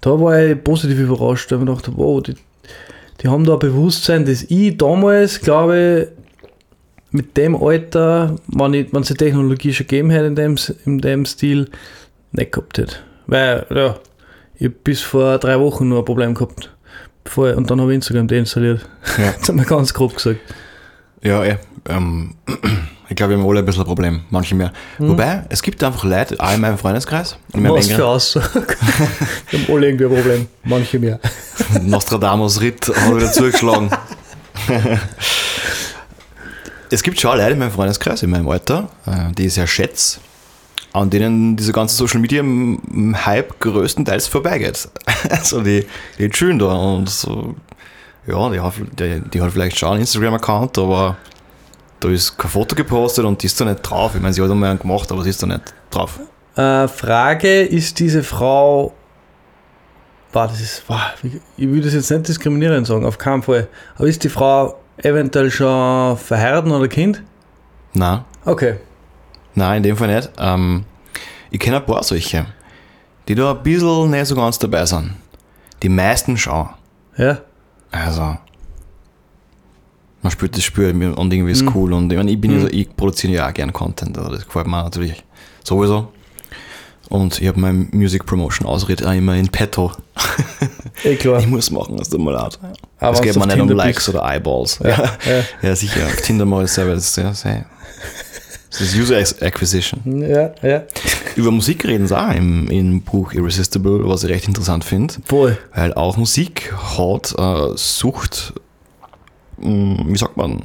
da war ich positiv überrascht, weil ich mir dachte, wow, die, die haben da ein Bewusstsein, das ich damals, glaube mit dem Alter, wenn, es die Technologie schon gegeben hätte in dem, in dem Stil, nicht gehabt hätte. Weil, ja, ich hab bis vor drei Wochen nur ein Problem gehabt. Bevor und dann habe ich Instagram deinstalliert. Ja. Das haben wir ganz grob gesagt. Ja, eh. Ähm, ich glaube, wir haben alle ein bisschen ein Problem, manche mehr. Wobei, es gibt einfach Leute, auch in meinem Freundeskreis, in meinem Was für Aussage. Wir haben alle irgendwie ein Problem. Manche mehr. Nostradamus-Ritt hat wieder zugeschlagen. es gibt schon Leute in meinem Freundeskreis, in meinem Alter, äh, die ich sehr schätze, an denen dieser ganze Social Media Hype größtenteils vorbeigeht. Also die, die chillen da und so, ja, die hat, die, die hat vielleicht schon einen Instagram-Account, aber da ist kein Foto gepostet und die ist da nicht drauf. Ich meine, sie hat einmal einen gemacht, aber sie ist da nicht drauf. Äh, Frage, ist diese Frau. War das ist. Wow, ich würde das jetzt nicht diskriminierend sagen, auf keinen Fall. Aber ist die Frau eventuell schon verheiratet oder Kind? Nein. Okay. Nein, in dem Fall nicht. Ähm, ich kenne ein paar solche, die da ein bisschen nicht so ganz dabei sind. Die meisten schon. Ja. Also, man spürt das Spür und irgendwie ist Mhm. cool. Und ich, meine, ich bin Mhm. so, ich produziere ja auch gern Content, also das gefällt mir natürlich sowieso. Und ich habe mein Music Promotion Ausritt auch immer in petto. Eh klar. Ich muss machen, das tut mir leid. Aber es geht mir nicht um Tinder Likes bist. oder Eyeballs. Ja, Ja, ja. ja sicher. Auf Tinder mache ich selber. Das ja, das ist User Acquisition. Ja, ja. Über Musik reden sie auch im, im Buch Irresistible, was ich recht interessant finde. Voll. Weil auch Musik hat äh, Sucht, wie sagt man,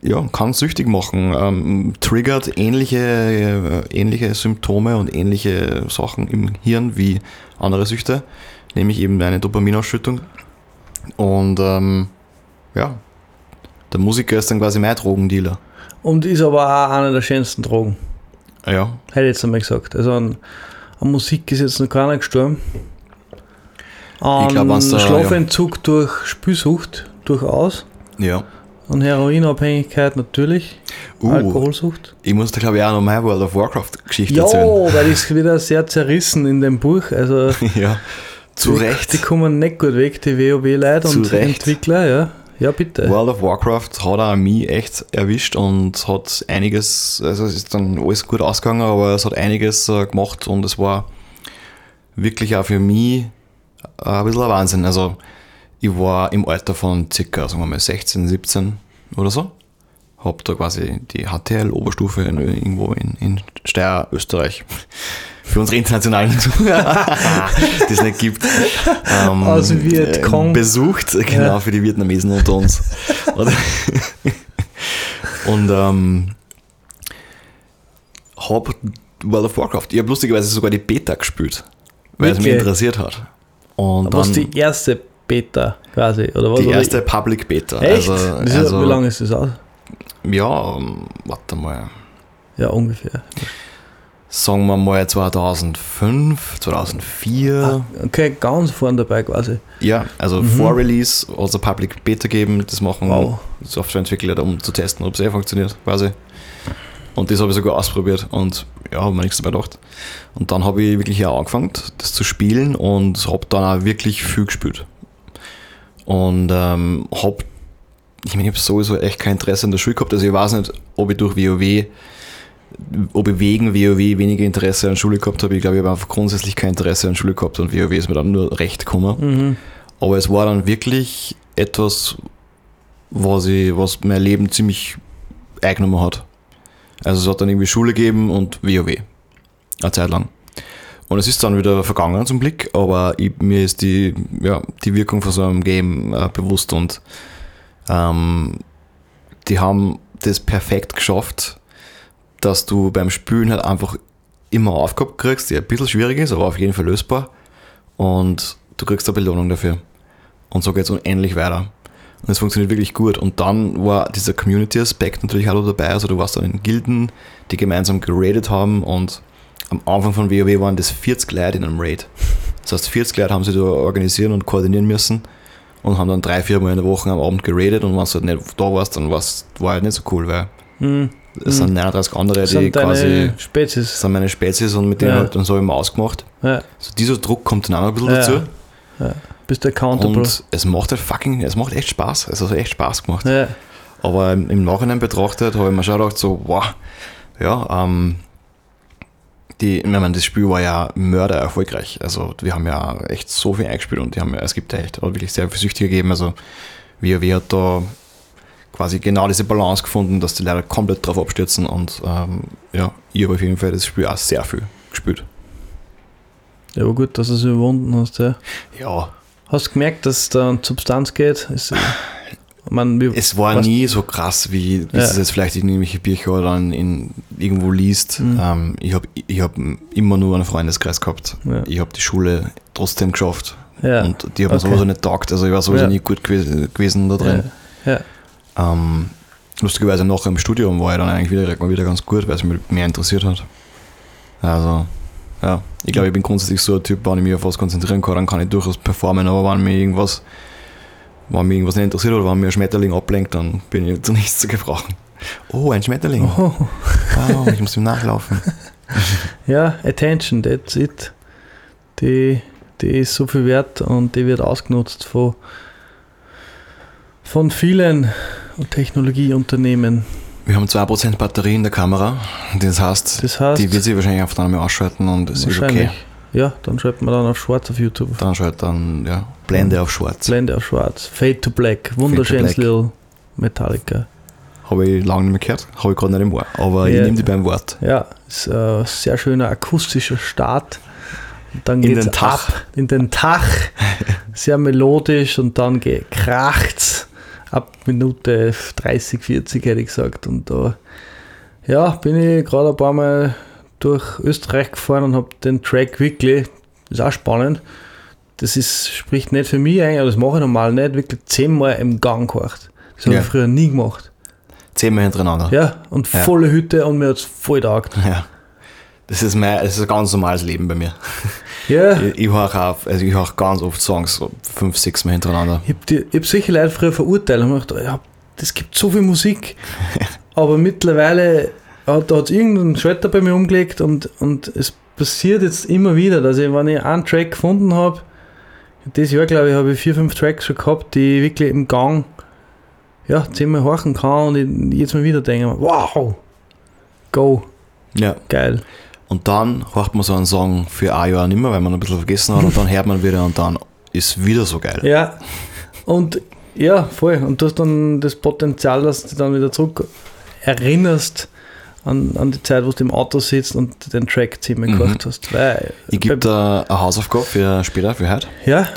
ja, kann süchtig machen, ähm, triggert ähnliche, äh, ähnliche Symptome und ähnliche Sachen im Hirn wie andere Süchte, nämlich eben eine Dopaminausschüttung. Und ähm, ja, der Musiker ist dann quasi mein Drogendealer. Und ist aber auch eine der schönsten Drogen. Ja, Hätte ich jetzt einmal gesagt. Also an, an Musik ist jetzt noch keiner gestorben. An glaub, wenn's da- Schlafentzug durch Spülsucht durchaus. ja. An Heroinabhängigkeit natürlich. Uh, Alkoholsucht. ich muss da glaube ich auch noch meine World of Warcraft-Geschichte Ja, erzählen. weil ist wieder sehr zerrissen in dem Buch. Also ja, zu die, Recht. Die kommen nicht gut weg, die WoW-Leute und Recht. Entwickler, ja. Ja, bitte. World of Warcraft hat auch mich echt erwischt und hat einiges, also es ist dann alles gut ausgegangen, aber es hat einiges äh, gemacht und es war wirklich auch für mich äh, ein bisschen ein Wahnsinn. Also ich war im Alter von circa, sagen wir mal, 16, 17 oder so. Hab da quasi die HTL-Oberstufe irgendwo in, in Steyr, Österreich. Für unsere internationalen Zuhörer, die es nicht gibt. Ähm, Aus Vietcong. äh, Besucht, genau, Ja. für die Vietnamesen unter uns. Und, ähm, hab World of Warcraft, ich habe lustigerweise sogar die Beta gespielt, weil es mich interessiert hat. Und Was dann die erste Beta quasi, oder was? die erste Public Beta. Echt? Also, Das ist, also, wie lange ist das aus? Ja, ähm, warte mal. Ja, ungefähr. Sagen wir mal 2005, 2004. Ah, okay, ganz vorne dabei quasi. Ja, also Mhm. vor Release, also Public Beta geben, das machen Wow. Softwareentwickler, um zu testen, ob es eh funktioniert, quasi. Und das habe ich sogar ausprobiert und ja, habe mir nichts dabei gedacht. Und dann habe ich wirklich auch angefangen, das zu spielen und habe dann auch wirklich viel gespielt. Und ähm, habe, ich meine, ich habe sowieso echt kein Interesse an der Schule gehabt, also ich weiß nicht, ob ich durch WoW, ob ich wegen WoW weniger Interesse an Schule gehabt habe. Ich glaube, ich habe einfach grundsätzlich kein Interesse an Schule gehabt und WoW ist mir dann nur recht gekommen. Mhm. Aber es war dann wirklich etwas, was, ich, was mein Leben ziemlich eingenommen hat. Also es hat dann irgendwie Schule gegeben und WoW. Eine Zeit lang. Und es ist dann wieder vergangen zum Blick, aber ich, mir ist die, ja, die Wirkung von so einem Game äh, bewusst und ähm, die haben das perfekt geschafft, dass du beim Spülen halt einfach immer Aufgabe kriegst, die ein bisschen schwierig ist, aber auf jeden Fall lösbar. Und du kriegst eine Belohnung dafür. Und so geht es unendlich weiter. Und es funktioniert wirklich gut. Und dann war dieser Community-Aspekt natürlich auch dabei. Also du warst dann in Gilden, die gemeinsam geradet haben und am Anfang von WoW waren das 40 Leute in einem Raid. Das heißt, 40 Leute haben sie da organisieren und koordinieren müssen und haben dann drei, vier Mal in der Woche am Abend geradet und wenn du halt nicht da warst, dann war's, war halt nicht so cool, weil Mhm. es sind 39 andere, Das die quasi Spezies. sind meine Spezies und mit denen Ja. halt dann so immer ausgemacht. Ja, So dieser Druck kommt dann auch noch ein bisschen Ja. dazu. bist du accountable. Und es macht halt fucking, es macht echt Spaß. Es hat echt Spaß gemacht. ja. Aber im, im Nachhinein betrachtet habe ich mir schon gedacht, so, wow, ja, ähm, die, ich meine, das Spiel war ja mörder erfolgreich. Also wir haben ja echt so viel eingespielt und die haben ja, es gibt ja echt auch wirklich sehr viel Süchtige gegeben. Also WoW hat da quasi genau diese Balance gefunden, dass die Leute komplett drauf abstürzen und ähm, ja, ich habe auf jeden Fall das Spiel auch sehr viel gespielt. ja, aber gut, dass du es überwunden hast. Ja. Ja, Hast du gemerkt, dass es da um Substanz geht? Ist, wie, Es war Was- nie so krass, wie, wie Ja. es jetzt vielleicht in irgendwelche Bücher dann in, irgendwo liest. Mhm. Ähm, ich habe ich hab immer nur einen Freundeskreis gehabt. Ja. Ich habe die Schule trotzdem geschafft. ja. Und die haben mir Okay. sowieso nicht taugt. Also ich war sowieso nie gut gewesen, gewesen da drin. Ähm, lustigerweise noch im Studium war ich dann eigentlich wieder, mal wieder ganz gut, weil es mich mehr interessiert hat. Also, ja, ich glaube, ich bin grundsätzlich so ein Typ, wenn ich mich auf was konzentrieren kann, dann kann ich durchaus performen, aber wenn mich irgendwas, wenn mich irgendwas nicht interessiert oder wenn mir ein Schmetterling ablenkt, dann bin ich zu nichts zu gebrauchen. Oh, ein Schmetterling. Oh, Wow, ich muss ihm nachlaufen. ja, Attention, that's it. Die die ist so viel wert und die wird ausgenutzt von, von vielen Technologieunternehmen. Wir haben 2% Batterie in der Kamera. Das heißt, Das heißt, die wird sich wahrscheinlich dann einmal ausschalten und es ist okay. Ja, dann schalten wir dann auf schwarz auf YouTube. Dann schaltet dann, ja, Blende auf schwarz. Blende auf schwarz. Fade to Black. Wunderschönes. Little Metallica. Habe ich lange nicht mehr gehört. Habe ich gerade nicht im Ohr. Aber Ja. ich nehme die beim Wort. Ja, ist ein sehr schöner akustischer Start. Und dann In geht's den Tag. ab in den Tag. Sehr melodisch und dann kracht's ab Minute 30, 40 hätte ich gesagt. Und da ja, bin ich gerade ein paar Mal durch Österreich gefahren und habe den Track wirklich, ist auch spannend, das ist, spricht nicht für mich eigentlich, aber das mache ich normal nicht, wirklich zehnmal im Gang gehört. Das habe Ja. ich früher nie gemacht. Zehnmal hintereinander. Ja, und Ja. volle Hütte und mir hat es voll taugt. Ja. Das ist, mein, das ist ein ganz normales Leben bei mir. Ja. Ich, ich höre auch, also ich höre ganz oft Songs, so fünf, sechs Mal hintereinander. Ich habe hab solche Leute früher verurteilt und gedacht, ja, das gibt so viel Musik. Aber mittlerweile hat es irgendein Schalter bei mir umgelegt und, und es passiert jetzt immer wieder, dass ich, wenn ich einen Track gefunden habe, das Jahr glaube ich, habe ich vier, fünf Tracks schon gehabt, die ich wirklich im Gang ja, zehnmal horchen kann und jetzt mal wieder denke, wow, go, Ja. geil. Und dann hört man so einen Song für ein Jahr nicht mehr, weil man ein bisschen vergessen hat und dann hört man wieder und dann ist wieder so geil. Ja, und ja, voll. Und du hast dann das Potenzial, dass du dann wieder zurück erinnerst an, an die Zeit, wo du im Auto sitzt und den Track ziemlich Mhm. gehört hast. Weil, Ich gebe da eine Hausaufgabe für später, für heute. ja,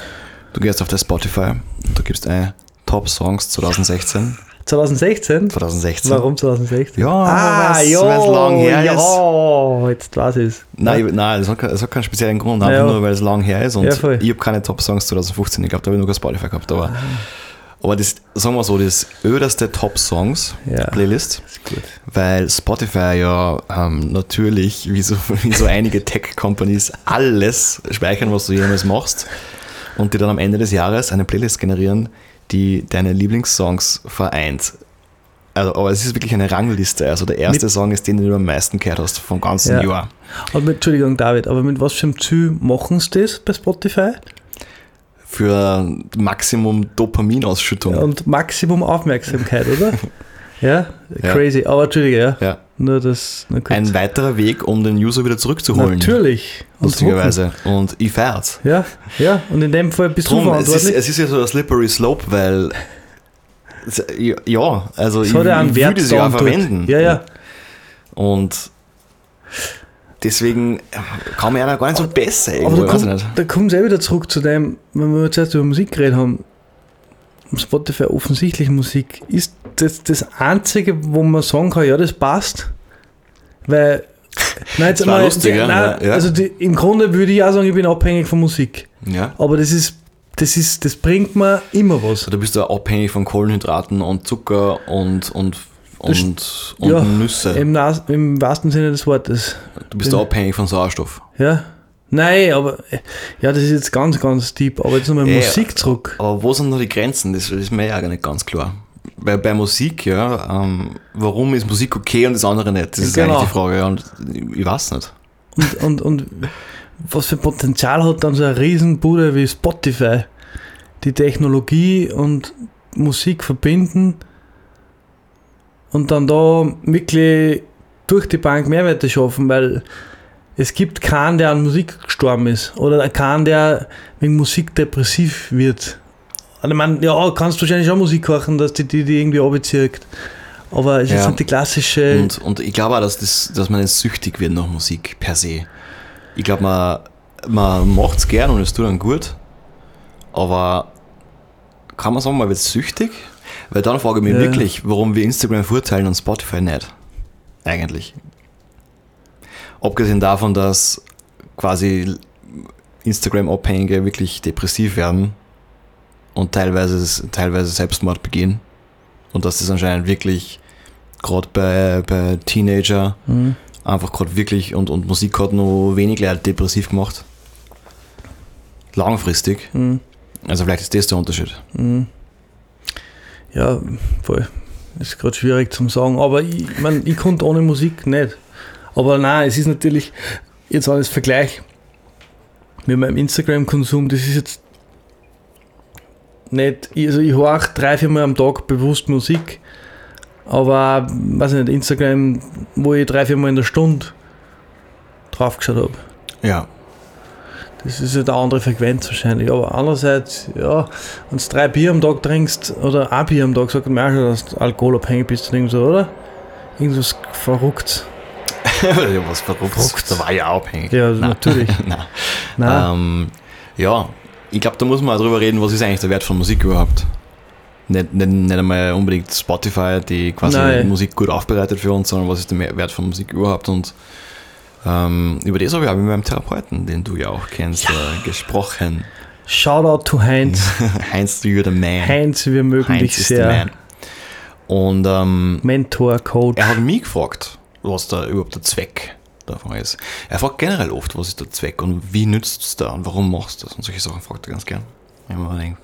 Du gehst auf das Spotify, du gibst ein Top Songs 2016. 2016. 2016. Warum 2016? Ja, ah, ja, weil's lang her ja, jetzt weiß ich es. Nein, ich, nein, das hat, kein- das hat keinen speziellen Grund, einfach Ja. nur weil es lang her ist und Ja, ich habe keine Top-Songs 2015 gehabt, da habe ich nur Spotify gehabt. Aber, Ah. Aber das, sagen wir so, das öderste Top-Songs-Playlist, Ja, weil Spotify ja ähm, natürlich, wie so, wie so einige Tech-Companies, alles speichern, was du jemals machst und dir dann am Ende des Jahres eine Playlist generieren, die deine Lieblingssongs vereint. Also, aber es ist wirklich eine Rangliste. Also der erste Mit- Song ist den, den du am meisten gehört hast vom ganzen Ja. Jahr. Aber mit, Entschuldigung, David, aber mit was für einem Ziel machen sie das bei Spotify? Für Maximum Dopaminausschüttung. Und Maximum Aufmerksamkeit, oder? ja, crazy. Aber Entschuldige, ja. Ja. Nur das, nur. Ein weiterer Weg, um den User wieder zurückzuholen. Natürlich. Lustigerweise. Und ich hocken. Ja, ja. Und in dem Fall bist Drum, du es, ist, verantwortlich. es ist ja so ein slippery slope, weil ja, also Es ich, ich würde sie ja verwenden. Ja, ja. Und deswegen kann man ja gar nicht so besser Aber da kommt, nicht. da kommt es eh wieder zurück zu dem, wenn wir jetzt erst über Musik geredet haben. Spotify offensichtlich Musik ist das das Einzige, wo man sagen kann, ja, das passt. Weil, nein, jetzt Das war einmal, lustig, nein, ja. also die, im Grunde würde ich auch sagen, ich bin abhängig von Musik. Ja. Aber das ist, das ist, das bringt mir immer was. Du bist ja abhängig von Kohlenhydraten und Zucker und, und, und, und ja, Nüsse. Im, Im wahrsten Sinne des Wortes. Du bist ja abhängig von Sauerstoff. Ja. Nein, aber ja, das ist jetzt ganz, ganz deep. Aber jetzt nochmal Musik zurück. Aber wo sind noch die Grenzen? Das ist mir ja gar nicht ganz klar. Weil bei Musik, ja, ähm, warum ist Musik okay und das andere nicht? Das ist Genau. eigentlich die Frage, ja, und ich weiß nicht. Und, und, und was für Potenzial hat dann so eine Riesenbude wie Spotify, die Technologie und Musik verbinden und dann da wirklich durch die Bank Mehrwerte schaffen, weil es gibt keinen, der an Musik gestorben ist oder keinen, der wegen Musik depressiv wird. Und ich meine, ja, kannst du wahrscheinlich auch Musik hören, dass die die, die irgendwie abzieht. Aber es ist Ja. nicht die klassische. Und, und ich glaube auch, dass, das, dass man nicht süchtig wird nach Musik per se. Ich glaube, man, man macht es gern und es tut dann gut. Aber kann man sagen, man wird süchtig? Weil dann frage ich mich Ja. wirklich, warum wir Instagram verurteilen und Spotify nicht. Eigentlich. Abgesehen davon, dass quasi Instagram-Abhängige wirklich depressiv werden und teilweise, teilweise Selbstmord begehen. Und dass das anscheinend wirklich gerade bei, bei Teenager Mhm. einfach gerade wirklich und, und Musik hat nur wenig Leute depressiv gemacht. Langfristig. Mhm. Also vielleicht ist das der Unterschied. Mhm. Ja, voll. Ist gerade schwierig zum sagen, aber ich, mein, ich konnte ohne Musik nicht. Aber nein, es ist natürlich, jetzt als Vergleich, mit meinem Instagram-Konsum, das ist jetzt nicht, also ich höre auch drei, vier Mal am Tag bewusst Musik, aber, weiß ich nicht, Instagram, wo ich drei, vier Mal in der Stunde draufgeschaut habe. Ja. Das ist halt eine andere Frequenz wahrscheinlich. Aber andererseits, ja, wenn du drei Bier am Tag trinkst oder ein Bier am Tag, sagt man auch schon, dass du alkoholabhängig bist oder irgend so, oder? Irgendwas verrückt. ja, was verrückt. Verrückt. Da war ich auch abhängig. Ja, natürlich. Nein. Nein. Ähm, ja, ich glaube, da muss man auch drüber reden, was ist eigentlich der Wert von Musik überhaupt. Nicht, nicht, nicht einmal unbedingt Spotify, die quasi Nein. Musik gut aufbereitet für uns, sondern was ist der Wert von Musik überhaupt. Und ähm, über das habe ich auch mit meinem Therapeuten, den du ja auch kennst, äh, gesprochen. Shoutout to Heinz. Heinz, you're the man. Heinz, wir mögen Heinz dich sehr. man. Und ähm, Mentor, Coach. er hat mich gefragt, was da überhaupt der Zweck davon ist. Er fragt generell oft, was ist der Zweck und wie nützt es da und warum machst du das und solche Sachen fragt er ganz gern. Ich mir denke,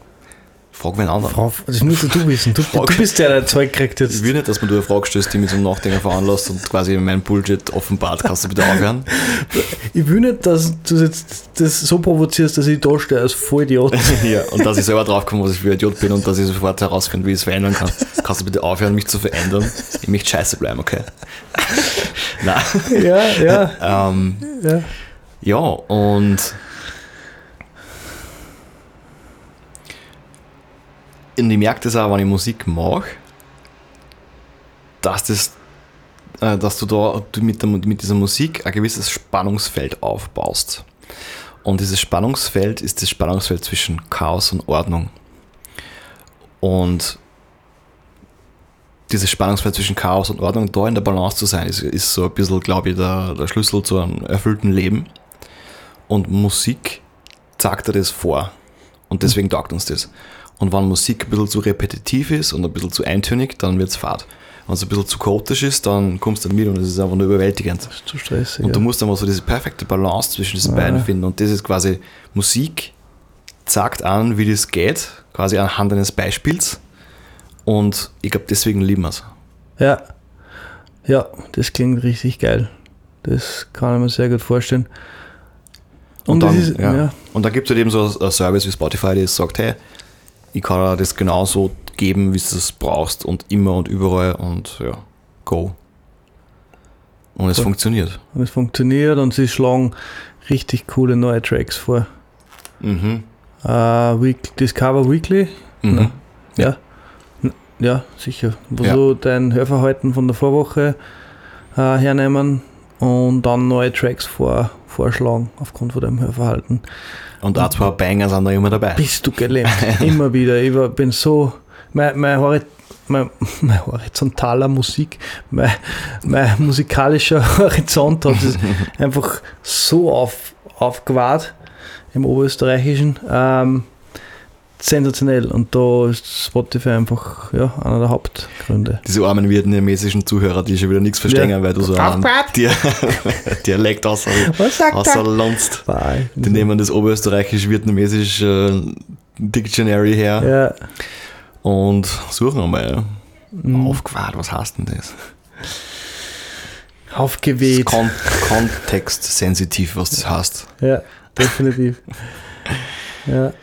frag wen anderen. Frau, das musst du wissen. Du, du bist der, der Zeug kriegt Ich jetzt. will nicht, dass man du eine Frage stellst, die mich zum Nachdenken veranlasst und quasi mein Bullshit offenbart. Kannst du bitte aufhören? Ich will nicht, dass du jetzt das so provozierst, dass ich da stehe als Vollidiot. ja, und dass ich selber draufkomme, was ich für ein Idiot bin und dass ich sofort herausfinde, wie ich es verändern kann. Kannst du bitte aufhören, mich zu verändern? Ich möchte scheiße bleiben, okay? Nein. ja, ja, Ähm, ja. Ja, und und ich merke das auch, wenn ich Musik mache, dass, das, äh, dass du da mit, der, mit dieser Musik ein gewisses Spannungsfeld aufbaust. Und dieses Spannungsfeld ist das Spannungsfeld zwischen Chaos und Ordnung. Und dieses Spannungsfeld zwischen Chaos und Ordnung, da in der Balance zu sein, ist, ist so ein bisschen, glaube ich, der, der Schlüssel zu einem erfüllten Leben. Und Musik zeigt dir das vor. Und deswegen taugt uns das. Und wenn Musik ein bisschen zu repetitiv ist und ein bisschen zu eintönig, dann wird es fad. Wenn es ein bisschen zu chaotisch ist, dann kommst du nicht mit und es ist einfach nur überwältigend. Das ist zu stressig. Und du musst einfach so diese perfekte Balance zwischen diesen Ja. beiden finden. Und das ist quasi, Musik zeigt an, wie das geht, quasi anhand eines Beispiels. Und ich glaube, deswegen lieben wir es. Ja. Ja, das klingt richtig geil. Das kann ich mir sehr gut vorstellen. Und, dann, das ist, ja. ja. Und dann gibt es halt eben so ein Service wie Spotify, das sagt, hey, ich kann dir das genauso geben, wie du es brauchst und immer und überall und ja, go. Und es Voll. funktioniert. Und es funktioniert und sie schlagen richtig coole neue Tracks vor. Mhm. Äh, Week, Discover Weekly, Mhm. ja. N- Ja, sicher. Wo Ja. so dein Hörverhalten von der Vorwoche äh, hernehmen und dann neue Tracks vor, vorschlagen aufgrund von deinem Hörverhalten. Und auch zwei Banger sind da immer dabei. Bist du gelähmt. Immer wieder. Ich war, bin so. Mein, mein, Hori- mein, mein horizontaler Musik, mein, mein musikalischer Horizont hat es einfach so auf, aufgewahrt im Oberösterreichischen. Ähm, sensationell. Und da ist Spotify einfach ja, einer der Hauptgründe. Diese armen vietnamesischen Zuhörer, die schon wieder nichts verstehen, Ja. weil du so einen Dia Dialekt außer. Die nehmen das oberösterreichisch-vietnamesisch äh, Dictionary her Ja. und suchen einmal. Mhm. Aufgewahrt, was heißt denn das? Aufgeweht. kon kontextsensitiv, was das heißt. Ja, definitiv. ja,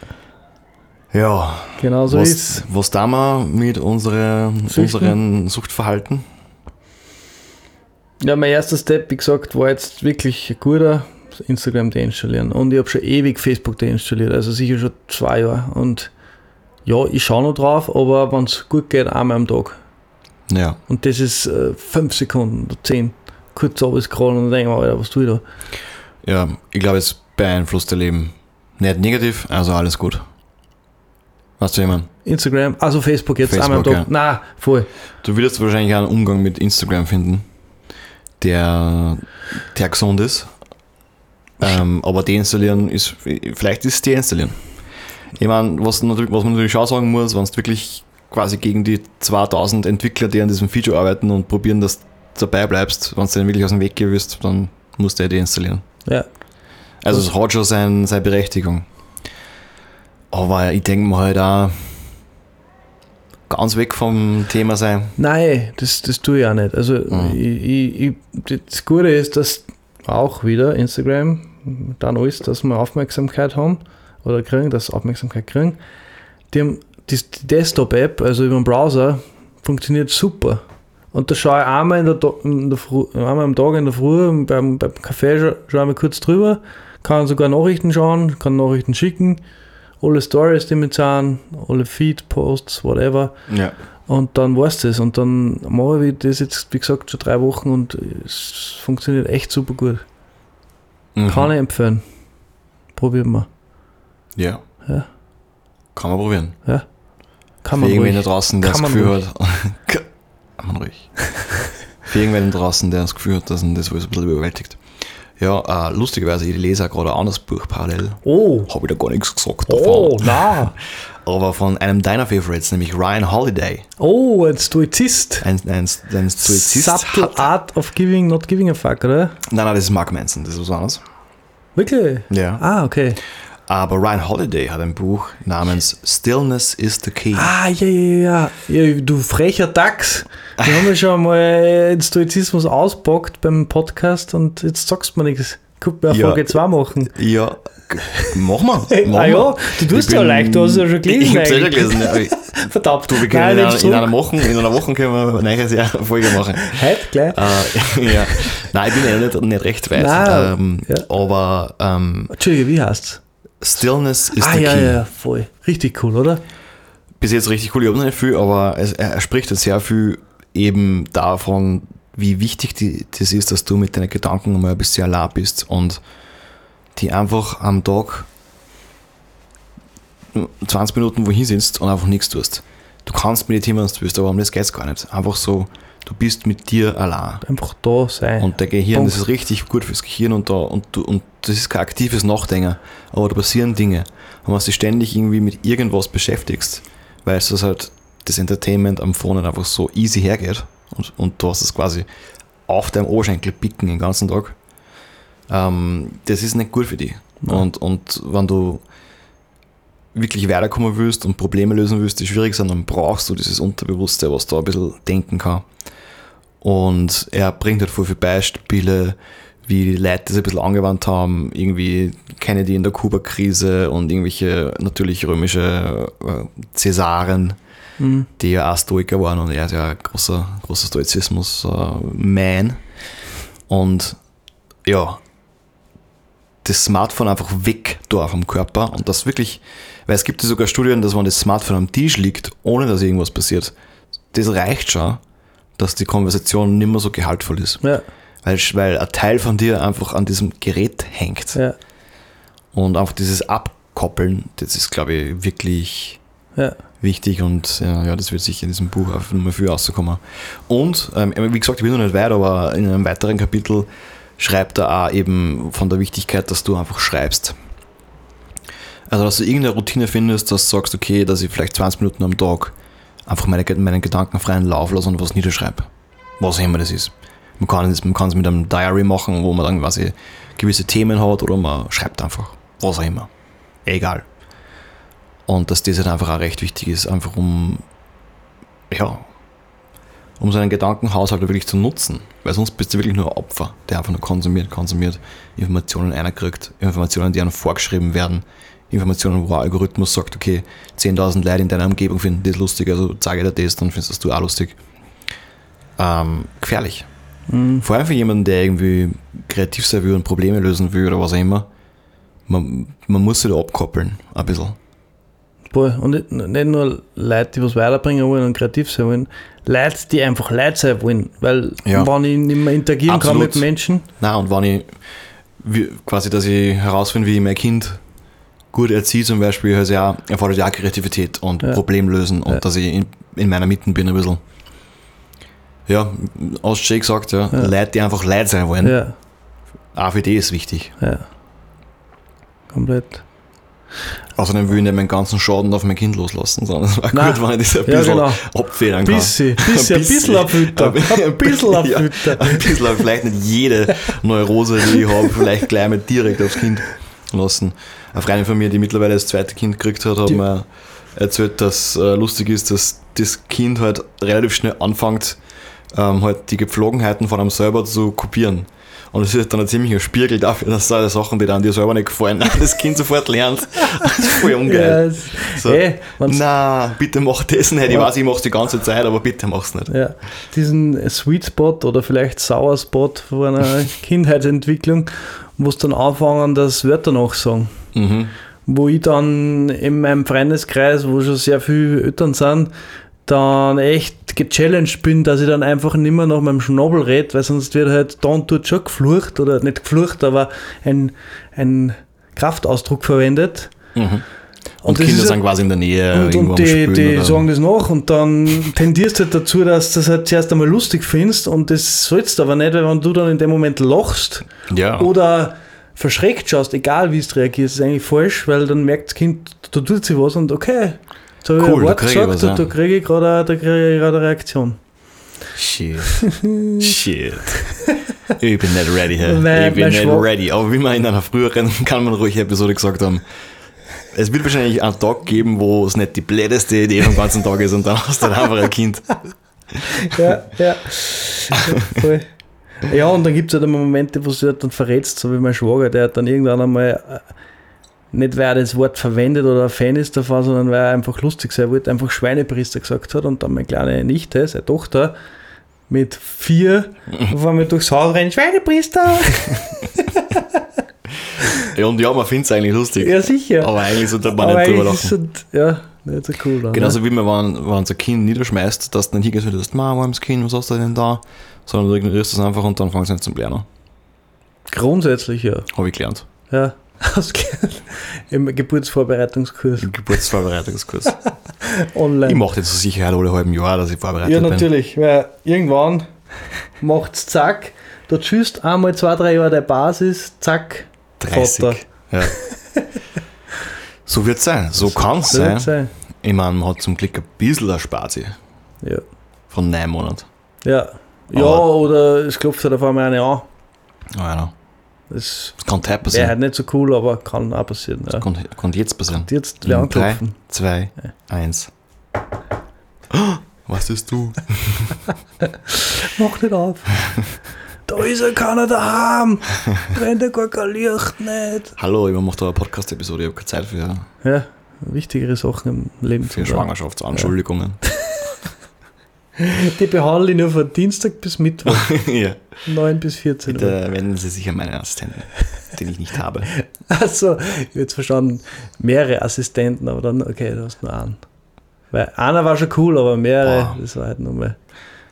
Ja, genau so was, ist was da wir mit unsere, unseren Suchtverhalten? Ja, mein erster Step, wie gesagt, war jetzt wirklich ein guter Instagram deinstallieren. Und ich habe schon ewig Facebook deinstalliert, also sicher schon zwei Jahre. Und ja, ich schaue noch drauf, aber wenn es gut geht, einmal am Tag. Ja, Und das ist äh, fünf Sekunden oder zehn. Kurz runterscrollen und dann denke ich mir, was tue ich da? ja, ich glaube, es beeinflusst dein Leben nicht negativ, also alles gut. Weißt du, meine? Instagram, also Facebook jetzt einmal am Facebook, Tag. Na, voll. Du würdest wahrscheinlich einen Umgang mit Instagram finden, der, der gesund ist. Ähm, aber deinstallieren ist, vielleicht ist es deinstallieren. Ich meine, was, natürlich- was man natürlich auch sagen muss, wenn du wirklich quasi gegen die 2000 Entwickler, die an diesem Feature arbeiten und probieren, dass du dabei bleibst, wenn du denen wirklich aus dem Weg willst, dann musst du ja deinstallieren. Ja, Also es hat schon sein, seine Berechtigung. Aber ich denke mir halt auch, ganz weg vom Thema sein. Nein, das, das tue ich auch nicht. Also Mhm. ich, ich, ich, das Gute ist, dass auch wieder Instagram, dann alles, dass wir Aufmerksamkeit haben oder kriegen, dass Aufmerksamkeit kriegen. Die, haben, die, die Desktop-App, also über den Browser, funktioniert super. Und da schaue ich einmal, in der, in der Früh, einmal am Tag in der Früh beim, beim Kaffee scha schaue ich mal kurz drüber, kann sogar Nachrichten schauen, kann Nachrichten schicken, alle Stories, die mit sind, alle Feed, Posts, whatever. Ja. Und dann war es das. Und dann mache ich das jetzt, wie gesagt, schon drei Wochen und es funktioniert echt super gut. Mhm. Kann ich empfehlen. Probieren wir. Ja. Ja. Kann man probieren. Kann Für man irgendwen da ruhig. draußen, der Kann das Gefühl hat. Kann man ruhig. Für irgendwen da draußen, der das Gefühl hat, dass ihn das alles ein bisschen überwältigt. Ja, äh, lustigerweise, ich lese gerade ein anderes Buch parallel. Oh, Habe ich da gar nichts gesagt oh, na. Aber von einem deiner Favorites, nämlich Ryan Holiday. Oh, ein Stoizist. Ein, ein, ein Stoizist. Subtle Hat, Art of Giving, not giving a fuck, oder? nein, nein, das ist Mark Manson, das ist was anderes. Wirklich? Ja. Ah, okay. Aber Ryan Holiday hat ein Buch namens Stillness is the Key. Ah, ja, ja, ja. ja du frecher Dachs. Wir haben ja schon mal den Stoizismus auspackt beim Podcast und jetzt sagst du mir nichts. Guck mal, Ja. Folge 2 machen. Ja, mach mal. Mach ah ja, du tust ja leicht, du hast ja schon gelesen. Ich hab's ja schon eigentlich. gelesen. Ja. Verdammt. Du, wir können Nein, in, einer, in, einer Woche, in einer Woche können wir ein neues Jahr eine Folge machen. Heute gleich. Äh, ja. Nein, ich bin ja nicht, nicht recht weit. Ähm, ja. Aber ähm, Entschuldige, wie heißt's? Stillness is Ah, the ja, Key. ja, voll. Richtig cool, oder? Bis jetzt richtig cool. Ich habe noch nicht viel, aber es, er, spricht jetzt sehr viel eben davon, wie wichtig die, das ist, dass du mit deinen Gedanken mal ein bisschen allein bist und die einfach am Tag 20 Minuten wohin sitzt und einfach nichts tust. Du kannst meditieren, wenn du willst, aber um das geht es gar nicht. Einfach so, du bist mit dir allein. Einfach da sein. Und der Gehirn, Punkt. das ist richtig gut fürs Gehirn und, da, und, du, und das ist kein aktives Nachdenken, aber da passieren Dinge. Und wenn du dich ständig irgendwie mit irgendwas beschäftigst, weil es das halt das Entertainment am Phone einfach so easy hergeht und, und du hast es quasi auf deinem Oberschenkel picken den ganzen Tag, ähm, das ist nicht gut für dich. Nein. Und, und wenn du wirklich weiterkommen willst und Probleme lösen willst, die schwierig sind, dann brauchst du dieses Unterbewusste, was da ein bisschen denken kann. Und er bringt halt voll viele Beispiele, wie die Leute das ein bisschen angewandt haben, irgendwie Kennedy in der Kuba-Krise und irgendwelche natürlich römische äh, Cäsaren, Mhm. die ja auch Stoiker waren und er ist ja ein großer, großer Stoizismus-Man. und ja, das Smartphone einfach weg da vom Körper und das wirklich, weil es gibt ja sogar Studien, dass wenn das Smartphone am Tisch liegt, ohne dass irgendwas passiert, das reicht schon, dass die Konversation nicht mehr so gehaltvoll ist. Ja, Weil, weil ein Teil von dir einfach an diesem Gerät hängt. ja, Und einfach dieses Abkoppeln, das ist, glaube ich, wirklich ja. wichtig und ja, ja, das wird sicher in diesem Buch auf Nummer 4 rauskommen. Und, ähm, wie gesagt, ich bin noch nicht weit, aber in einem weiteren Kapitel schreibt er auch eben von der Wichtigkeit, dass du einfach schreibst. Also, dass du irgendeine Routine findest, dass du sagst, okay, dass ich vielleicht 20 Minuten am Tag einfach meine, meinen Gedanken freien Lauf lasse und was niederschreibe. Was immer das ist. Man kann es man kann es mit einem Diary machen, wo man dann quasi gewisse Themen hat oder man schreibt einfach. Was auch immer. Egal. Und dass das halt einfach auch recht wichtig ist, einfach um, ja, um seinen Gedankenhaushalt wirklich zu nutzen. Weil sonst bist du wirklich nur ein Opfer, der einfach nur konsumiert, konsumiert, Informationen einkriegt, Informationen, die einem vorgeschrieben werden, Informationen, wo ein Algorithmus sagt, okay, 10.000 Leute in deiner Umgebung finden das lustig, also zeige dir das, dann findest du auch lustig. Ähm, gefährlich. Mhm. Vor allem für jemanden, der irgendwie kreativ sein will und Probleme lösen will oder was auch immer. Man, man muss sich da abkoppeln, ein bisschen. Voll. Und nicht, nicht nur Leute, die was weiterbringen wollen und kreativ sein wollen, Leute, die einfach Leute sein wollen. Weil, Ja. wenn ich nicht mehr interagieren kann Absolut. mit Menschen, Na und wenn ich wie, quasi, dass ich herausfinde, wie ich mein Kind gut erziehe, zum Beispiel, also ja, erfordert ja Kreativität und Ja. Problemlösen und Ja. dass ich in, in meiner Mitte bin ein bisschen. Ja, aus Jay gesagt, ja, Ja. Leute, die einfach Leute sein wollen, ja, die ist wichtig. ja. Komplett. Außerdem will ich nicht meinen ganzen Schaden auf mein Kind loslassen, sondern es war Nein. gut, wenn ich das ein Ja, bisschen genau. abfedern kann. Bisschen, bisschen, ein bisschen abfüttern. Ein bisschen Ja, abfüttern. ein bisschen, vielleicht nicht jede Neurose, die ich habe, vielleicht gleich mal direkt aufs Kind lassen. Eine Freundin von mir, die mittlerweile das zweite Kind gekriegt hat, hat Die- mir erzählt, dass äh, lustig ist, dass das Kind halt relativ schnell anfängt, ähm, halt die Gepflogenheiten von einem selber zu kopieren. Und es ist dann ein ziemlicher Spiegel dafür, dass da Sachen, die dann dir selber nicht gefallen, das Kind sofort lernt. Das ist voll ungeil. es- So, eh, wenn's- Na, bitte mach das nicht. Ich weiß, ich mach's die ganze Zeit, aber bitte mach's nicht. Ja, diesen Sweet Spot oder vielleicht Sour Spot von einer Kindheitsentwicklung, wo es dann anfangen, das Wörter nachsagen. Mhm. Wo ich dann in meinem Freundeskreis, wo schon sehr viele Eltern sind, dann echt gechallenged bin, dass ich dann einfach nicht mehr nach meinem Schnabel rede, weil sonst wird halt da und dort schon geflucht oder nicht geflucht, aber ein, ein Kraftausdruck verwendet. Mhm. Und, das Kinder sind quasi in der Nähe Und, und die, Spülen die oder- sagen das nach und dann tendierst du halt dazu, dass du das halt zuerst einmal lustig findest und das sollst du aber nicht, weil wenn du dann in dem Moment lachst Ja. oder verschreckt schaust, egal wie du reagierst, ist eigentlich falsch, weil dann merkt das Kind, da tut sich was und okay, jetzt habe ich Cool, ein da Wort krieg ich gesagt was, und da kriege ich gerade da ich gerade eine Reaktion. Shit. Shit. Ich bin nicht ready. Hey. Mein- ich bin nicht Schwab- ready. Aber wie wir in einer früheren kann man ruhig Episode gesagt haben, es wird wahrscheinlich einen Tag geben, wo es nicht die blödeste Idee vom ganzen Tag ist und dann hast du halt einfach ein Kind. Ja, ja. Voll. Ja, und dann gibt es halt immer Momente, wo du halt dann verrätst, so wie mein Schwager, der hat dann irgendwann einmal, äh, nicht weil er das Wort verwendet oder ein Fan ist davon, sondern weil er einfach lustig sein wollte, einfach Schweinepriester gesagt hat und dann meine kleine Nichte, seine Tochter, mit vier auf einmal durchs Haus rennt, Schweinepriester! Ja, und ja, man findet es eigentlich lustig. ja, sicher. Aber eigentlich sollte man Aber nicht drüber lachen. es, ja, nicht so cool. Dann, Genauso wie man, wenn, wenn ein Kind niederschmeißt, dass du nicht hingehst und sagst, Ma, wo ist das Kind, was hast du denn da? Sondern du ignorierst das einfach und dann fangst du an zum Lernen. ne? Grundsätzlich ja. Habe ich gelernt. ja. Im Geburtsvorbereitungskurs Im Geburtsvorbereitungskurs. online. ich mache das zur Sicherheit alle halben Jahr, dass ich vorbereitet Ja, bin. natürlich, weil irgendwann macht's zack, du tschüsst einmal zwei, drei Jahre der Basis, zack, 30. Vater. Ja. so wird es sein. So kann es sein. wird's sein. Ich meine, man hat zum Glück ein bisschen Ersparti Ja. von neun Monaten. Ja. Ja, Aber- oder es klopft halt auf einmal eine an. Ja, Das das kann heute wäre passieren. halt nicht so cool, aber kann auch passieren. Ja. Das kann, kann jetzt passieren. Und jetzt wer In drei, anklopfen. zwei, eins. Was ist du? Mach nicht auf. da ist ja keiner daheim. Brennt ja gar kein Licht nicht. Hallo, ich mache da eine Podcast-Episode, ich habe keine Zeit für, Ja, wichtigere Sachen im Leben für zu tun. Die behandle ich nur von Dienstag bis Mittwoch, Ja. 9 bis 14 Uhr. Bitte wenden Sie sich an meinen Assistenten, den ich nicht habe. Achso, ich habe jetzt verstanden, mehrere Assistenten, aber dann, okay, du hast nur einen. Weil einer war schon cool, aber mehrere, Boah. das war halt nur mal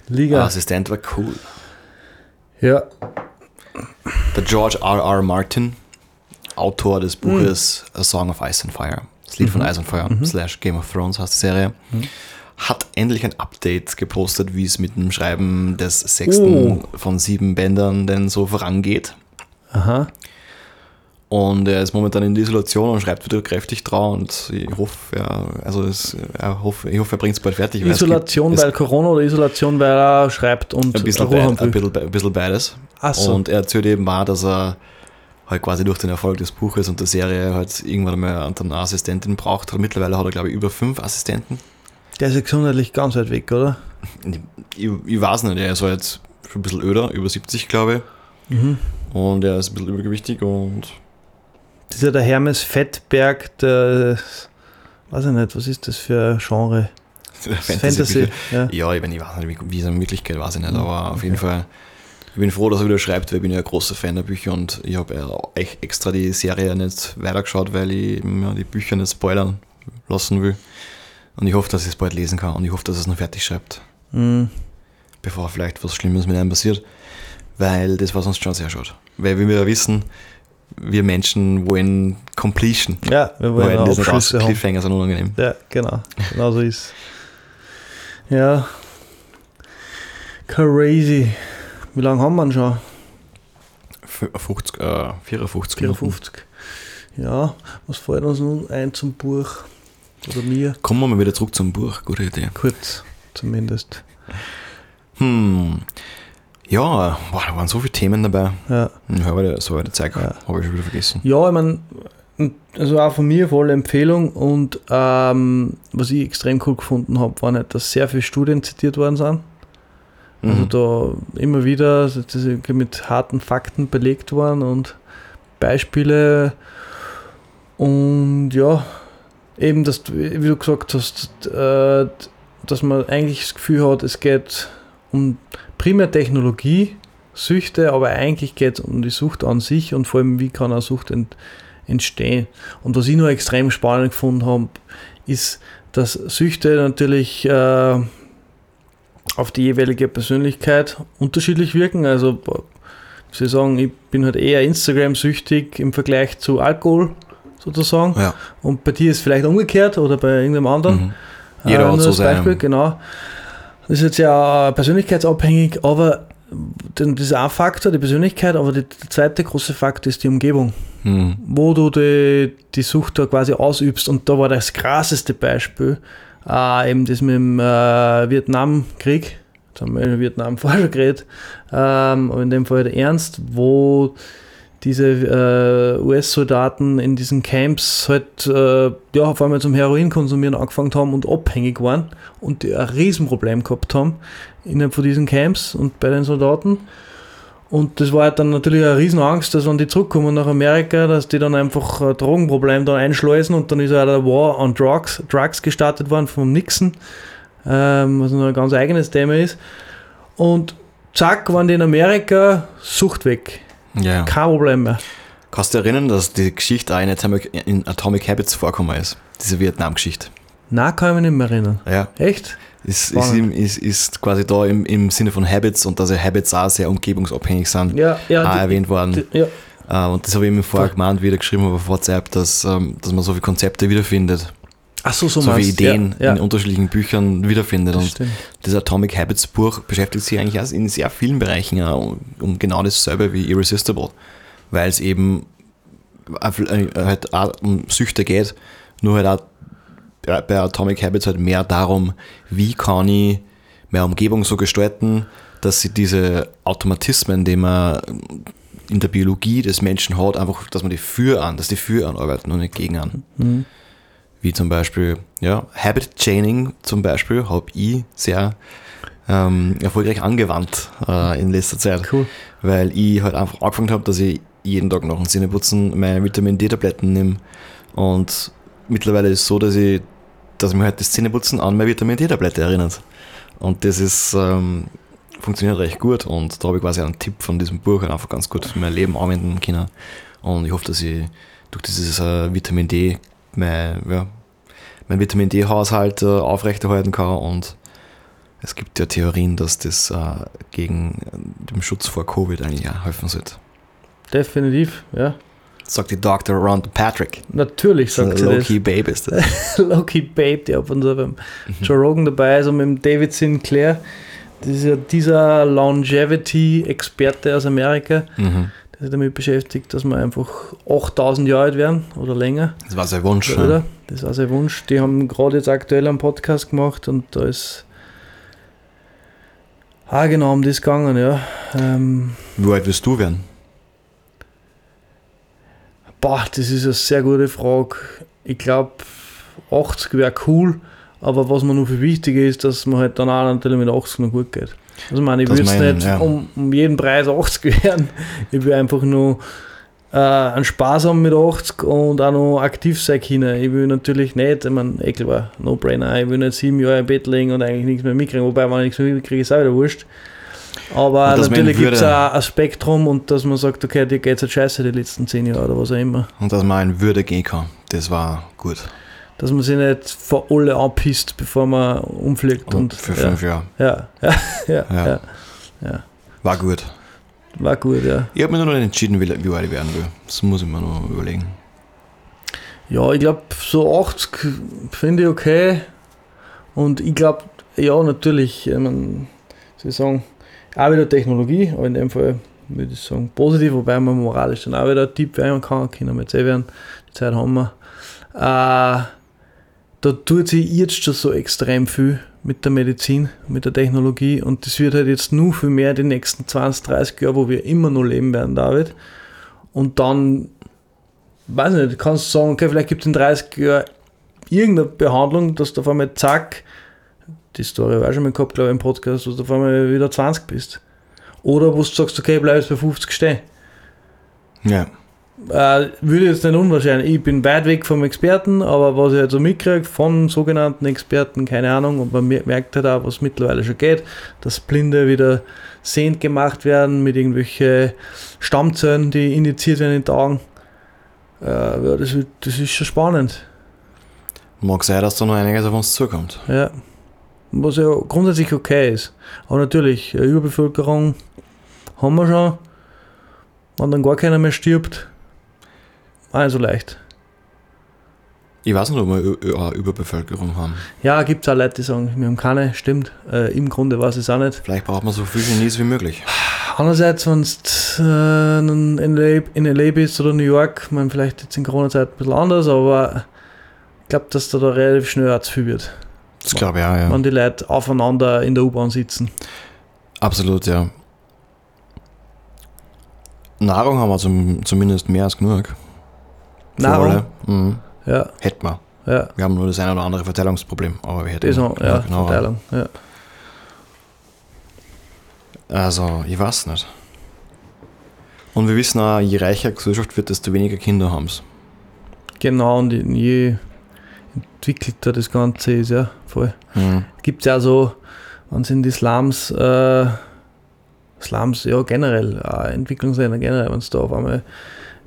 Der Liga. Assistent war cool. Ja, Der George R. R. Martin, Autor des Buches A Song of Ice and Fire, das Lied von Ice and Fire, slash Game of Thrones heißt die Serie, hat endlich ein Update gepostet, wie es mit dem Schreiben des sechsten von sieben Bändern denn so vorangeht. aha. Und er ist momentan in der Isolation und schreibt wieder kräftig drauf und ich hoffe, er, also es, er hoffe, ich hoffe, er bringt es bald fertig. weil Isolation, gibt, es, weil Corona oder Isolation, weil er schreibt und ein bisschen, beid, ein, bisschen, ein bisschen beides. Ach so. Und er erzählt eben auch, dass er halt quasi durch den Erfolg des Buches und der Serie halt irgendwann mal eine Assistentin braucht. Mittlerweile hat er, glaube ich, über fünf Assistenten. Der ist ja gesundheitlich ganz weit weg, oder? Ich, ich weiß nicht, er ist halt schon ein bisschen öder, über 70, glaube ich. Mhm. Und er ist ein bisschen übergewichtig und Das ist ja der Hermes Fettberg, der, weiß ich nicht, was ist das für ein Genre? Fantasy. Fantasy. Ja. Ja, ich, meine, ich weiß nicht, wie, es in Wirklichkeit weiß ich nicht, aber auf jeden Fall, ich bin froh, dass er wieder schreibt, weil ich bin ja ein großer Fan der Bücher und ich habe extra die Serie nicht weitergeschaut, weil ich mir die Bücher nicht spoilern lassen will. Und ich hoffe, dass ich es bald lesen kann und ich hoffe, dass er es noch fertig schreibt, Mhm. bevor vielleicht was Schlimmes mit einem passiert, weil das war sonst schon sehr schade. Weil wie wir ja wissen, wir Menschen wollen Completion. ja, wir wollen Wollen auch das nicht. Abschlüsse haben. Cliffhanger sind unangenehm. Ja, genau. Genau so ist Ja. Crazy. Wie lange haben wir ihn schon? F- 50, äh, 54 Minuten. 54. Ja, was fällt uns nun ein zum Buch? Oder mir? Kommen wir mal wieder zurück zum Buch. Gute Idee. Kurz, zumindest. Hm. Ja, boah, da waren so viele Themen dabei. Ja, Aber der, so der Zeug Ja. habe ich schon wieder vergessen. ja ich meine, also auch von mir volle Empfehlung und ähm, was ich extrem cool gefunden habe, war nicht, dass sehr viele Studien zitiert worden sind. Also Mhm. da immer wieder ist mit harten Fakten belegt worden und Beispiele und ja, eben, dass du, wie du gesagt hast, äh, dass man eigentlich das Gefühl hat, es geht um primär Technologie, Süchte, aber eigentlich geht es um die Sucht an sich und vor allem, wie kann eine Sucht ent, entstehen. Und was ich noch extrem spannend gefunden habe, ist, dass Süchte natürlich äh, auf die jeweilige Persönlichkeit unterschiedlich wirken. Also, soll sagen, ich bin halt eher Instagram-süchtig im Vergleich zu Alkohol sozusagen. Ja. Und bei dir ist es vielleicht umgekehrt oder bei irgendeinem anderen. Mhm. Jeder Äh, hat so als Beispiel, genau. Das ist jetzt ja äh, persönlichkeitsabhängig, aber das ist ein Faktor, die Persönlichkeit, aber die, der zweite große Faktor ist die Umgebung, Mhm. wo du die, die Sucht da quasi ausübst. Und da war das krasseste Beispiel äh, eben das mit dem äh, Vietnamkrieg. Jetzt haben wir über Vietnam vorher geredet, ähm, aber in dem Fall der Ernst, wo diese äh, US-Soldaten in diesen Camps halt äh, ja, auf einmal zum Heroin konsumieren angefangen haben und abhängig waren und die ein Riesenproblem gehabt haben innerhalb von diesen Camps und bei den Soldaten. Und das war halt dann natürlich eine Riesenangst, dass wenn die zurückkommen nach Amerika, dass die dann einfach ein Drogenproblem da einschleusen und dann ist ja der War on Drugs, Drugs gestartet worden vom Nixon, ähm, was noch ein ganz eigenes Thema ist. Und zack, waren die in Amerika, Sucht weg. Ja. Kein Problem mehr. Kannst du dich erinnern, dass die Geschichte auch in Atomic, in Atomic Habits vorkommen ist? Diese Vietnam-Geschichte. Na, kann ich mich nicht mehr erinnern. Ja. Echt? Ist, ist, ist, ist quasi da im, im Sinne von Habits und dass ja Habits auch sehr umgebungsabhängig sind, Ja, ja. auch die- erwähnt worden. die- ja, Äh, und das habe ich mir vorher gemeint, wie ich da geschrieben habe auf WhatsApp, dass, ähm, dass man so viele Konzepte wiederfindet, Ach so, so, so, du. Ideen Ja, in ja, unterschiedlichen Büchern wiederfindet. das Und stimmt. das Atomic Habits Buch beschäftigt sich eigentlich in sehr vielen Bereichen um, um genau dasselbe wie Irresistible, weil es eben äh, halt auch um Süchte geht, nur halt auch bei Atomic Habits halt mehr darum, wie kann ich meine Umgebung so gestalten, dass sie diese Automatismen, die man in der Biologie des Menschen hat, einfach, dass man die für an, dass die für an arbeiten und nicht gegen an. Mhm. Wie zum Beispiel, ja, Habit Chaining zum Beispiel habe ich sehr ähm, erfolgreich angewandt äh, in letzter Zeit, Cool. weil ich halt einfach angefangen habe, dass ich jeden Tag nach dem Zähneputzen meine Vitamin D-Tabletten nehme und mittlerweile ist es so, dass ich, dass mir halt das Zähneputzen an meine Vitamin D-Tablette erinnert. Und das ist, ähm, funktioniert recht gut und da habe ich quasi einen Tipp von diesem Buch halt einfach ganz gut für mein Leben anwenden können. Und ich hoffe, dass ich durch dieses äh, Vitamin D mein, ja, mein Vitamin D-Haushalt äh, aufrechterhalten kann und es gibt ja Theorien, dass das äh, gegen äh, den Schutz vor Covid eigentlich auch helfen sollte. Definitiv, ja. Sagt die Dr. Ron Patrick. Natürlich sagt sie das. Low-Key Babe ist das. Loki Babe, der ab und zu beim Mhm. Joe Rogan dabei ist und mit dem David Sinclair. Das ist ja dieser Longevity-Experte aus Amerika, mhm. Sich damit beschäftigt, dass wir einfach 8000 Jahre alt werden oder länger. Das war sein Wunsch. Oder? Ja. Das war sein Wunsch. Die haben gerade jetzt aktuell einen Podcast gemacht und da ist. Ah, genau, um das gegangen, ja. Ähm, Wie alt wirst du werden? boah, das ist eine sehr gute Frage. Ich glaube, 80 wäre cool, aber was mir noch viel wichtiger ist, dass man halt dann auch natürlich mit 80 noch gut geht. Also, ich meine, ich würde meinen, nicht ja. um, um jeden Preis 80 werden. Ich will einfach nur äh, einen Spaß haben mit 80 und auch noch aktiv sein können. Ich will natürlich nicht, ich meine, eh klar, No-Brainer, ich will nicht sieben Jahre im Bett liegen und eigentlich nichts mehr mitkriegen. Wobei, wenn ich nichts mehr mitkriege, ist auch wieder wurscht. Aber natürlich gibt es auch ein Spektrum und dass man sagt, okay, dir geht es halt scheiße die letzten zehn Jahre oder was auch immer. Und dass man in Würde gehen kann. Das war gut. Dass man sich nicht vor alle anpisst, bevor man umfliegt. Und, für ja, fünf Jahre. ja, ja, ja, Ja. ja, ja. War gut. War gut, ja. Ich habe mir noch nicht entschieden, wie, wie alt ich werden will. Das muss ich mir noch überlegen. Ja, ich glaube, so 80 finde ich okay. Und ich glaube, ja, natürlich, ich mein, ich sagen, auch wieder Technologie, aber in dem Fall würde ich sagen positiv, wobei man moralisch dann auch wieder ein Tipp werden kann, können wir jetzt eh werden, die Zeit haben wir. Äh, da tut sich jetzt schon so extrem viel mit der Medizin, mit der Technologie und das wird halt jetzt nur viel mehr die nächsten 20, 30 Jahre, wo wir immer noch leben werden, David. Und dann weiß nicht, kannst du sagen, okay, vielleicht gibt es in 30 Jahren irgendeine Behandlung, dass du auf einmal zack, die Story auch schon mal gehabt, glaube ich, im Podcast, dass du auf einmal wieder 20 bist. Oder wo du sagst, okay, bleib jetzt bei 50 stehen. Ja. Äh, würde jetzt nicht unwahrscheinlich. Ich bin weit weg vom Experten, aber was ich halt so mitkriege von sogenannten Experten, keine Ahnung, und man mer- merkt halt auch, was mittlerweile schon geht, dass Blinde wieder sehend gemacht werden mit irgendwelchen Stammzellen, die injiziert werden in den Augen. Äh, ja, das, das ist schon spannend. Mag sein, dass da noch einiges auf uns zukommt. Ja. Was ja grundsätzlich okay ist. Aber natürlich, eine Überbevölkerung haben wir schon. Wenn dann gar keiner mehr stirbt, auch nicht so leicht. Ich weiß nicht, ob wir eine Überbevölkerung haben. Ja, gibt es auch Leute, die sagen, wir haben keine, stimmt. Äh, Im Grunde weiß ich es auch nicht. Vielleicht braucht man so viel Genies wie möglich. Andererseits, wenn du äh, in, LA, in LA bist oder New York, man vielleicht jetzt in Corona-Zeit ein bisschen anders, aber ich glaube, dass da, da relativ schnell auch zu viel wird. Das glaube ich auch, ja. Wenn die Leute aufeinander in der U-Bahn sitzen. Absolut, ja. Nahrung haben wir zum, zumindest mehr als genug. Nahrung? Mhm. Ja, Hätten wir. ja. Wir haben nur das eine oder andere Verteilungsproblem, aber wir hätten Das auch, ja, genau. Verteilung. Ja. Also, ich weiß nicht. Und wir wissen auch, je reicher die Gesellschaft wird, desto weniger Kinder haben sie. Genau, und je entwickelter das Ganze ist, ja, voll. Mhm. Gibt es ja so, wenn es in die Slums, äh, Slums, ja generell, äh, Entwicklungsländer generell, wenn es da auf einmal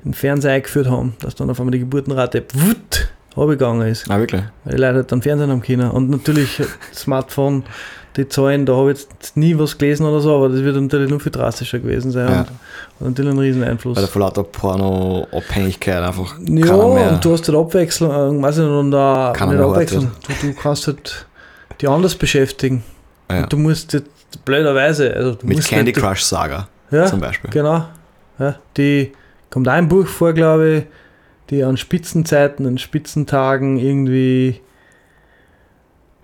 den Fernseher eingeführt haben, dass dann auf einmal die Geburtenrate wutt, runtergegangen ist. Ah, wirklich? Weil die Leute halt dann Fernsehen haben können. Und natürlich Smartphone, die Zahlen, da habe ich jetzt nie was gelesen oder so, aber das wird natürlich noch viel drastischer gewesen sein Ja. und, natürlich einen riesen Einfluss. Weil der vor lauter Porno-Abhängigkeit einfach Ja, und du hast halt Abwechslung, äh, weiß ich nicht, und da Keiner nicht Abwechslung. Du, du kannst halt die anders beschäftigen. Ja. Und du musst jetzt blöderweise, also du Mit Candy Crush Saga Ja, zum Beispiel. genau. Ja, die kommt im Buch vor, glaube ich, die an Spitzenzeiten, an Spitzentagen irgendwie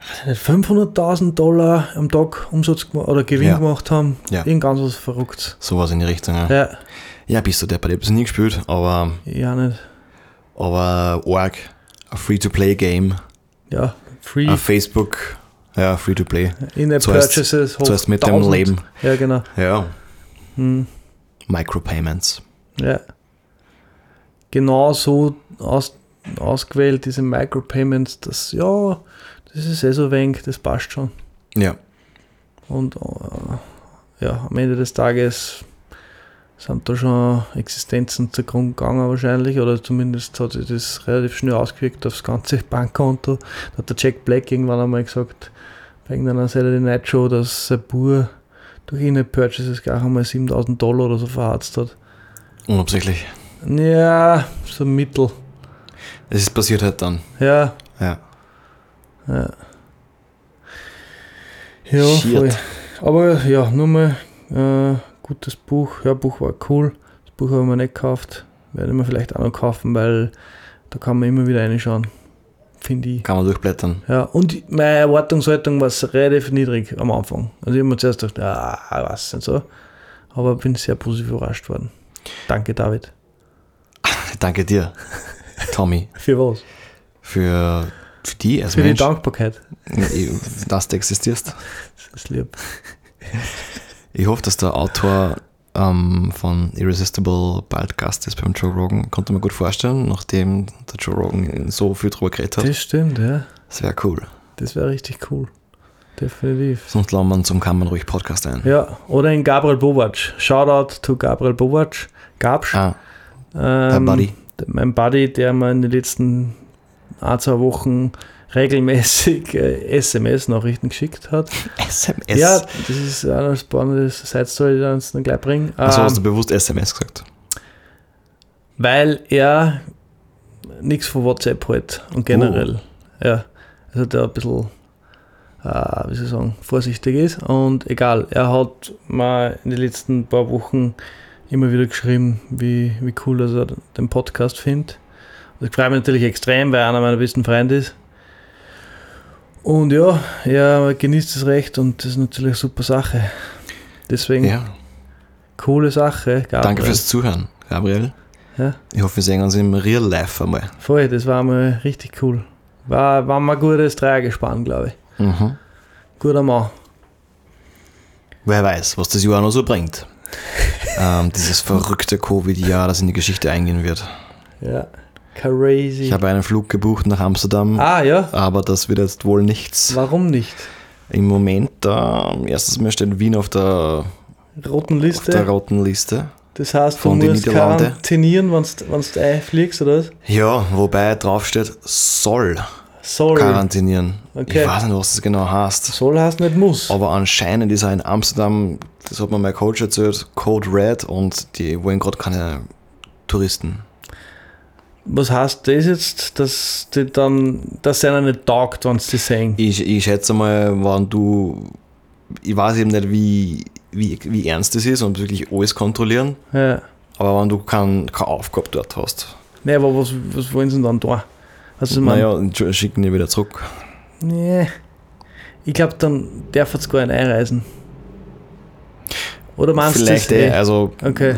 weiß ich nicht, 500.000 Dollar am Tag Umsatz oder Gewinn Ja. gemacht haben. Ja. Irgend ganz was Verrücktes. Sowas in die Richtung. Ja, Ja, ja bist du der, ich habe es nie gespielt, aber, ja nicht. aber Org, ein Free-to-Play-Game, Ja, free, auf Facebook, ja, Free-to-Play. in-app Purchases, Zuerst mit dem 1000. Leben. Ja, genau. Ja, Hm. Micropayments. Ja. Genau so aus, ausgewählt, diese Micropayments, das, ja, das ist eh so wenig, das passt schon. Ja, Und äh, ja, am Ende des Tages sind da schon Existenzen zugrunde gegangen wahrscheinlich, oder zumindest hat sich das relativ schnell ausgewirkt aufs ganze Bankkonto. Da hat der Jack Black irgendwann einmal gesagt, bei irgendeiner Saturday Night Show, dass sein Bur durch In-App-Purchases gleich einmal 7000 Dollar oder so verharzt hat. Unabsichtlich. Ja, so mittel. Es ist passiert halt dann. Ja, Ja. ja. Ja, voll. Aber ja, nur mal äh, gutes Buch. Ja, Buch war cool. Das Buch habe ich mir nicht gekauft. Werde ich mir vielleicht auch noch kaufen, weil da kann man immer wieder reinschauen. Finde ich. Kann man durchblättern. Ja, und meine Erwartungshaltung war relativ niedrig am Anfang. Also ich habe mir zuerst gedacht, ja, was nicht so. Aber bin sehr positiv überrascht worden. Danke, David. Danke dir, Tommy, Für was? für, für die als Für die Mensch, Dankbarkeit. dass du existierst. Das ist lieb. Ich hoffe, dass der Autor ähm, von Irresistible bald Gast ist beim Joe Rogan. Konnte man gut vorstellen, nachdem der Joe Rogan so viel drüber geredet hat. Das stimmt, ja. Das wäre cool. Das wäre richtig cool. Definitiv. Sonst laden wir uns zum man ruhig Podcast ein. Ja, oder in Gabriel Bovac. Shoutout to Gabriel Bovac. Gabsch. Ah, Ähm, Buddy. Mein Buddy, der mir in den letzten ein, zwei Wochen regelmäßig äh, SMS-Nachrichten geschickt hat. SMS. Ja, das ist eine spannende Side-Story, die uns dann gleich bringe. also Ähm, hast du bewusst SMS gesagt. weil er nichts von WhatsApp hält und generell. Ja, also der ein bisschen, äh, wie soll ich sagen, vorsichtig ist. Und egal, er hat mal in den letzten paar Wochen immer wieder geschrieben, wie, wie cool dass er den Podcast findet. Und ich freue mich natürlich extrem, weil er einer meiner besten Freunde ist. Und ja, er genießt es recht und das ist natürlich eine super Sache. Deswegen Ja. coole Sache. Gabriel. Danke fürs Zuhören, Gabriel. Ja. Ich hoffe, wir sehen uns im Real Life einmal. Voll, das war mal richtig cool. War, war mal ein gutes Dreiergespann, glaube ich. Mhm. Guter Mann. Wer weiß, was das Jahr noch so bringt. Ähm, dieses verrückte Covid-Jahr, das in die Geschichte eingehen wird. Ja. Crazy. Ich habe einen Flug gebucht nach Amsterdam, ah, ja. aber das wird jetzt wohl nichts. Warum nicht? Im Moment, da, erstes Mal steht Wien auf der, Roten auf Liste. der roten Liste. das heißt, du von musst quarantinieren, wenn du einfliegst, oder was? Ja, wobei drauf steht, soll Sorry. quarantinieren. Okay. Ich weiß nicht, was das genau heißt. Soll heißt nicht muss. Aber anscheinend ist er in Amsterdam, das hat mir mein Coach erzählt, Code Red und die wollen gerade keine Touristen. Was heißt das jetzt, dass die dann, dass einer nicht taugt, wenn sie sehen? Ich, ich schätze mal, wenn du, ich weiß eben nicht, wie, wie, wie ernst das ist und wirklich alles kontrollieren, Ja. aber wenn du keinen keine Aufgabe dort hast, Nee, aber was, was wollen sie denn dann da? Also, naja, schicken die wieder zurück. Nee. Ich glaube, dann darf es gar nicht einreisen. Oder meinst du Vielleicht, eh, also Okay.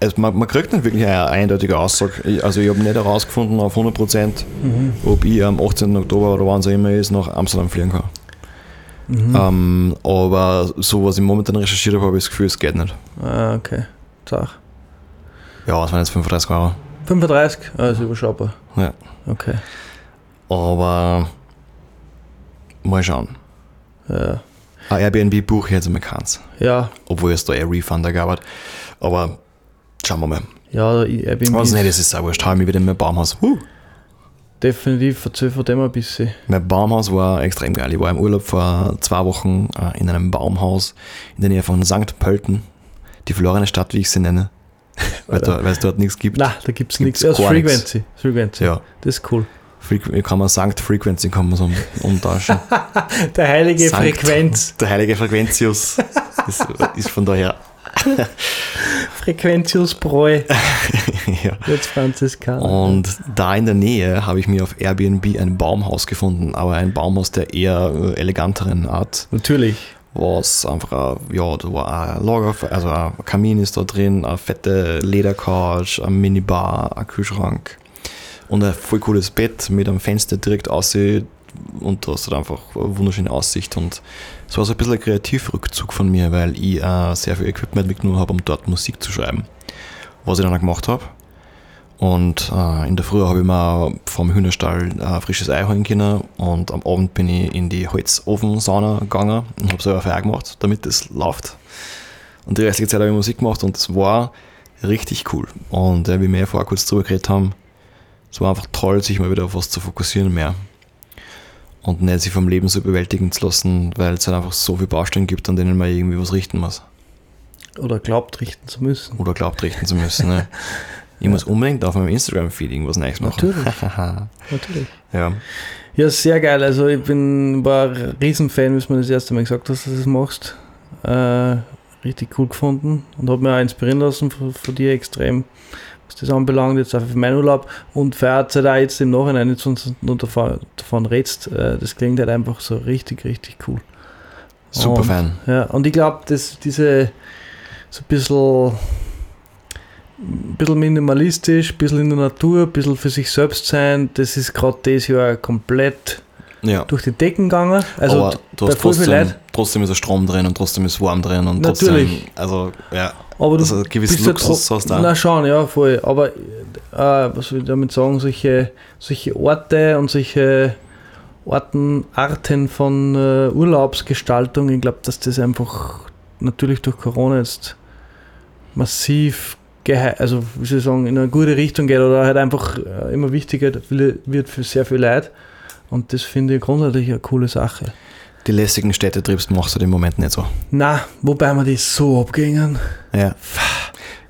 es, man, man kriegt nicht wirklich eine eindeutige Aussage. Ich- Also ich habe nicht herausgefunden auf 100%, Mhm. ob ich am 18. Oktober oder wann es immer ist, nach Amsterdam fliegen kann. Mhm. Ähm, aber so, was ich momentan recherchiert habe, habe ich das Gefühl, es geht nicht. Ah, okay. Sag. Ja, es waren jetzt 35 Euro. 35? Ah, ist überschaubar. Ja. Okay. Aber mal schauen. Ja. Ein Airbnb buche ich jetzt einmal keins. Ja, Obwohl es da eher Refund gab. Aber schauen wir mal. ja, Airbnb Was nicht, das ist auch wurscht. Hau mich wieder in mein Baumhaus. Huh. definitiv erzähl von dem ein bisschen. Mein Baumhaus war extrem geil. Ich war im Urlaub vor zwei Wochen äh, in einem Baumhaus in der Nähe von St. Pölten. Die verlorene Stadt, wie ich sie nenne. weil, da, weil es dort nichts gibt. Na, da gibt's Gibt's nichts. Ja. Frequency. Frequency. Ja, Das ist cool. Frequ kann man St. Frequency kann man so um, umtauschen. Der heilige Sankt- Frequenz. Der heilige Frequentius ist, ist von daher. Frequentius Bräu. ja. Jetzt Franziskaner. Und da in der Nähe habe ich mir auf Airbnb ein Baumhaus gefunden, aber ein Baumhaus der eher äh, eleganteren Art, Natürlich. was einfach, ja, da war ein Lager, also ein Kamin ist da drin, eine fette Ledercouch, eine Minibar, ein Kühlschrank und ein voll cooles Bett mit einem Fenster direkt aussieht und da hast du einfach eine wunderschöne Aussicht und es war so ein bisschen ein Kreativrückzug von mir, weil ich äh, sehr viel Equipment mitgenommen habe, um dort Musik zu schreiben, was ich dann auch gemacht habe. Und äh, in der Früh habe ich mir vom Hühnerstall äh, frisches Ei holen können und am Abend bin ich in die Holzofensauna gegangen und habe selber Feuer gemacht, damit es läuft. Und die restliche Zeit habe ich Musik gemacht und es war richtig cool. Und äh, wie wir vorher kurz drüber geredet haben, es war einfach toll, sich mal wieder auf was zu fokussieren mehr. Und nicht sich vom Leben so überwältigen zu lassen, weil es halt einfach so viele Baustellen gibt, an denen man irgendwie was richten muss. Oder glaubt, richten zu müssen. Oder glaubt richten zu müssen. Ne? Ich muss unbedingt auf meinem Instagram-Feed irgendwas Neues machen. Natürlich. Natürlich. ja. Ja, sehr geil. Also ich bin war ein Riesenfan, wie du mir das erste Mal gesagt hast, dass du das machst. Äh, richtig cool gefunden und habe mich auch inspirieren lassen von, von dir extrem, was das anbelangt, jetzt für meinen Urlaub. Und feiert halt auch jetzt im Nachhinein, jetzt nur davon, davon redst, äh, das klingt halt einfach so richtig, richtig cool. Super Und- Fan. Ja, und ich glaube, dass diese so ein bisschen, ein bisschen minimalistisch, ein bisschen in der Natur, ein bisschen für sich selbst sein, das ist gerade dieses Jahr komplett Ja. durch die Decken gegangen. Also aber du hast trotzdem, trotzdem ist der Strom drin und trotzdem ist warm drin und Natürlich. trotzdem, also ja, aber du also ein gewisses ja Luxus tro- hast du auch. Na schon, ja, voll. Aber äh, was will ich damit sagen, solche, solche Orte und solche Orten, Arten von äh, Urlaubsgestaltung, ich glaube, dass das einfach natürlich durch Corona jetzt massiv also wie soll ich sagen, in eine gute Richtung geht oder halt einfach äh, immer wichtiger wird für sehr viel Leid. Und das finde ich grundsätzlich eine coole Sache. Die lässigen Städtetriebs machst du im Moment nicht so. Na, wobei wir die so abgingen. Ja.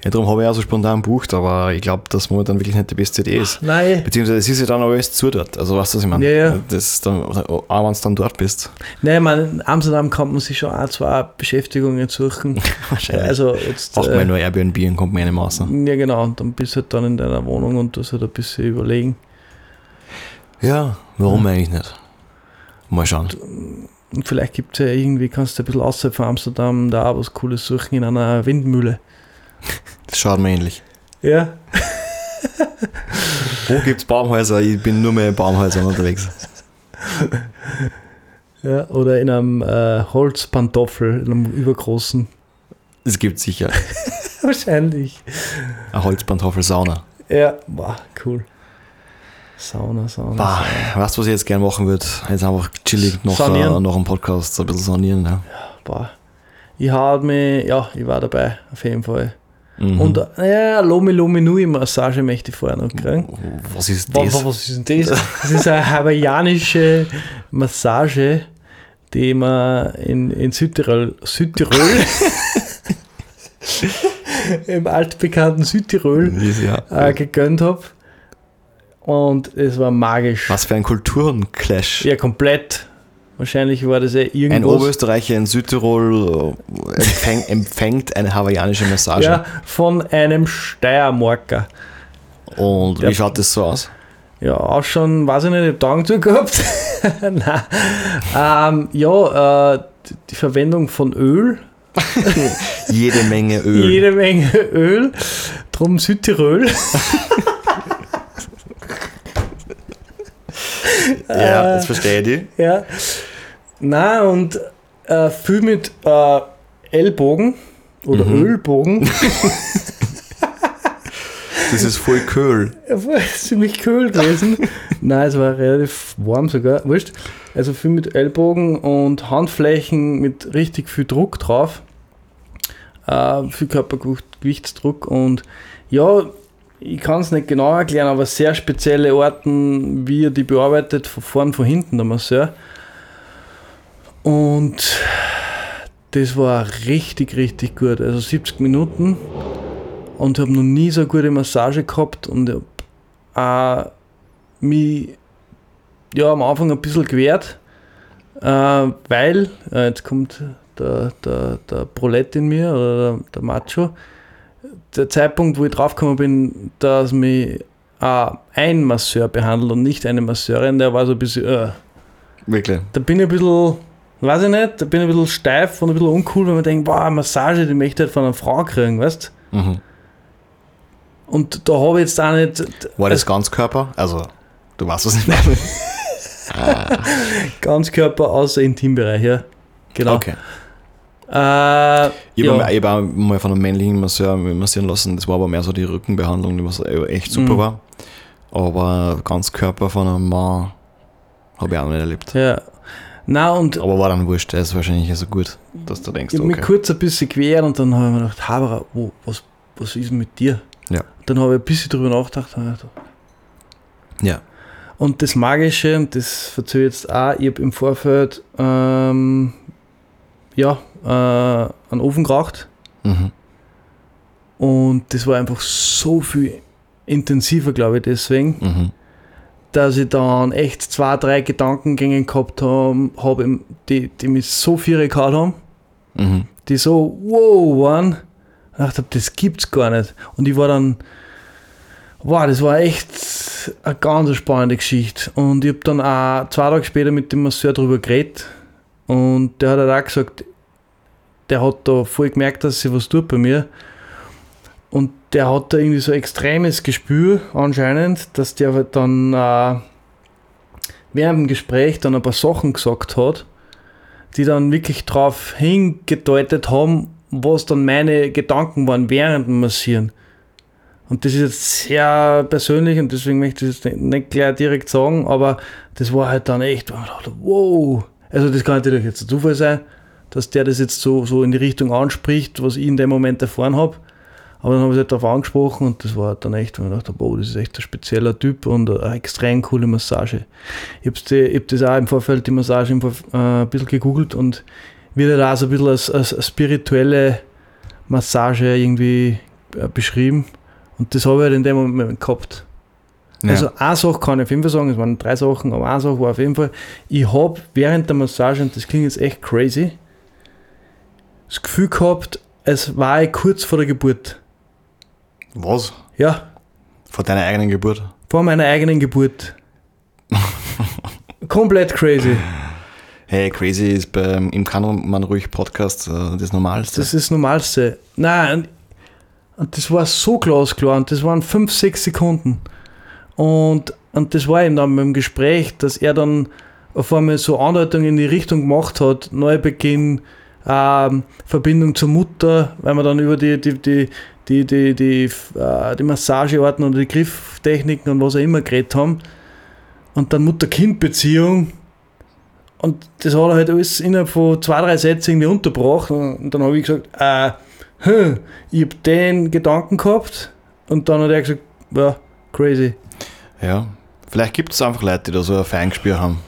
ja darum habe ich auch so spontan gebucht, aber ich glaube, dass momentan wirklich nicht die beste Idee ist. Nein, Beziehungsweise es ist ja dann alles zu dort. Also weißt du, was ich meine? Ja, ja. Das dann, auch wenn du dann dort bist. Nein, ich meine, in Amsterdam kann man sich schon ein, zwei Beschäftigungen suchen. Wahrscheinlich. Also jetzt. Braucht äh, man nur Airbnb und kommt man nicht mehr raus. ja, genau. Und dann bist du halt dann in deiner Wohnung und das halt ein bisschen überlegen. Ja, warum eigentlich nicht? Mal schauen. Und vielleicht gibt es ja irgendwie, kannst du ein bisschen außerhalb von Amsterdam da auch was Cooles suchen in einer Windmühle. Das schaut mir ähnlich. Ja. Wo gibt es Baumhäuser? Ich bin nur mehr in Baumhäusern unterwegs. Ja, oder in einem äh, Holzpantoffel, in einem übergroßen. Es gibt sicher Wahrscheinlich. eine Holzpantoffel-Sauna. Ja, boah, cool. Sauna, Sauna. Bah, Sauna. weißt du, was ich jetzt gerne machen würde? Jetzt einfach chillig noch, äh, noch einen Podcast so ein bisschen sanieren. Ja. Boah. Ich hab mich, ja, ich war dabei, auf jeden Fall. Mhm. Und äh, ja, Lomi Lomi Nui Massage möchte ich vorher noch kriegen. was ist Was, das? was ist denn das? Das ist eine hawaiianische Massage, die man in, in Südtirol, Südtirol im altbekannten Südtirol äh, gegönnt habe. Und es war magisch. Was für ein Kulturenclash. Ja, komplett. Wahrscheinlich war das ja Ein irgendwas. Oberösterreicher in Südtirol äh, empfäng, empfängt eine hawaiianische Massage. ja, von einem Steiermarker. Und Ja. wie schaut das so aus? Ja, auch schon, weiß ich nicht, ich habe Tagen zu gehabt. Nein. Ähm, ja, äh, die Verwendung von Öl, Jede Menge Öl. jede Menge Öl, drum Südtirol. Ja, das verstehe ich. ja. Na und äh, viel mit äh, Ellbogen oder Mhm. Ölbogen. Das ist voll war ziemlich kühl gewesen. Nein, es war relativ warm sogar. Wurscht. Also viel mit Ellbogen und Handflächen mit richtig viel Druck drauf. Äh, viel Körpergewichtsdruck und ja, ich kann es nicht genau erklären, aber sehr spezielle Orten, wie er die bearbeitet, von vorn, von hinten, der Masseur. Und das war richtig, richtig gut. Also 70 Minuten und habe noch nie so eine gute Massage gehabt und habe mich ja, am Anfang ein bisschen gewehrt, äh, weil, äh, jetzt kommt der, der, der Brolett in mir oder der, der Macho, der Zeitpunkt, wo ich draufgekommen bin, dass mich auch ein Masseur behandelt und nicht eine Masseurin, der war so ein bisschen, äh, Wirklich. da bin ich ein bisschen, weiß ich nicht, da bin ich ein bisschen steif und ein bisschen uncool, wenn man denkt, boah, eine Massage, die möchte ich halt von einer Frau kriegen, weißt Mhm. Und da habe ich jetzt auch nicht War das Ganzkörper? Also, du weißt, was ich meine. Ganzkörper außer Intimbereich, ja. Genau. Okay. Äh, Ich ja. habe auch mal von einem männlichen Masseur massieren lassen. Das war aber mehr so die Rückenbehandlung, die was echt super Mhm. war. Aber Ganzkörper von einem Mann habe ich auch noch nicht erlebt. ja. Na und Aber war dann wurscht, der ist wahrscheinlich so gut, dass du denkst, ich habe mich okay. kurz ein bisschen quer und dann habe ich mir gedacht, Habera, wo, was, was ist mit dir? Ja. Dann habe ich ein bisschen drüber nachgedacht. und hab gedacht, Ja. Und das Magische, und das verzögere ich jetzt auch, ich habe im Vorfeld ähm, ja, äh, einen Ofen geraucht Mhm. und das war einfach so viel intensiver, glaube ich, deswegen. Mhm. dass ich dann echt zwei, drei Gedankengänge gehabt habe, hab, die, die mich so viel gehauen haben, Mhm. die so wow waren. Ich dachte, das gibt's gar nicht. Und ich war dann, wow, das war echt eine ganz spannende Geschichte. Und ich habe dann auch zwei Tage später mit dem Masseur darüber geredet. Und der hat halt auch gesagt, der hat da voll gemerkt, dass sich was tut bei mir. Und der hat da irgendwie so extremes Gespür anscheinend, dass der halt dann äh, während dem Gespräch dann ein paar Sachen gesagt hat, die dann wirklich darauf hingedeutet haben, was dann meine Gedanken waren während dem Massieren. Und das ist jetzt sehr persönlich und deswegen möchte ich es nicht, gleich direkt sagen, aber das war halt dann echt, wow. Also das kann natürlich jetzt ein Zufall sein, dass der das jetzt so, so in die Richtung anspricht, was ich in dem Moment erfahren habe. Aber dann habe ich es halt darauf angesprochen und das war dann echt, wo ich dachte, boah, das ist echt ein spezieller Typ und eine extrem coole Massage. Ich habe ich hab das auch im Vorfeld, die Massage im Vorf- äh, ein bisschen gegoogelt und wird halt auch so ein bisschen als, als, als spirituelle Massage irgendwie äh, beschrieben. Und das habe ich halt in dem Moment gehabt. Ja. Also eine Sache kann ich auf jeden Fall sagen, es waren drei Sachen, aber eine Sache war auf jeden Fall, ich habe während der Massage, und das klingt jetzt echt crazy, das Gefühl gehabt, es war ich kurz vor der Geburt. was? Ja, Vor deiner eigenen Geburt? vor meiner eigenen Geburt. Komplett crazy. Hey, crazy ist beim im Kann man ruhig Podcast äh, das Normalste. Das ist das Normalste. Nein, und, das war so glasklar und das waren fünf, sechs Sekunden. Und, und das war eben dann beim Gespräch, dass er dann auf einmal so Andeutungen in die Richtung gemacht hat, Neubeginn, ähm, Verbindung zur Mutter, weil wir dann über die, die, die, die, die, die, äh, die Massagearten oder die Grifftechniken und was auch immer geredet haben. Und dann Mutter-Kind-Beziehung. Und das hat er halt alles innerhalb von zwei, drei Sätzen irgendwie unterbracht. Und dann habe ich gesagt, äh, hm, ich habe den Gedanken gehabt. Und dann hat er gesagt, ja, crazy. Ja, vielleicht gibt es einfach Leute, die da so ein Feingespiel haben.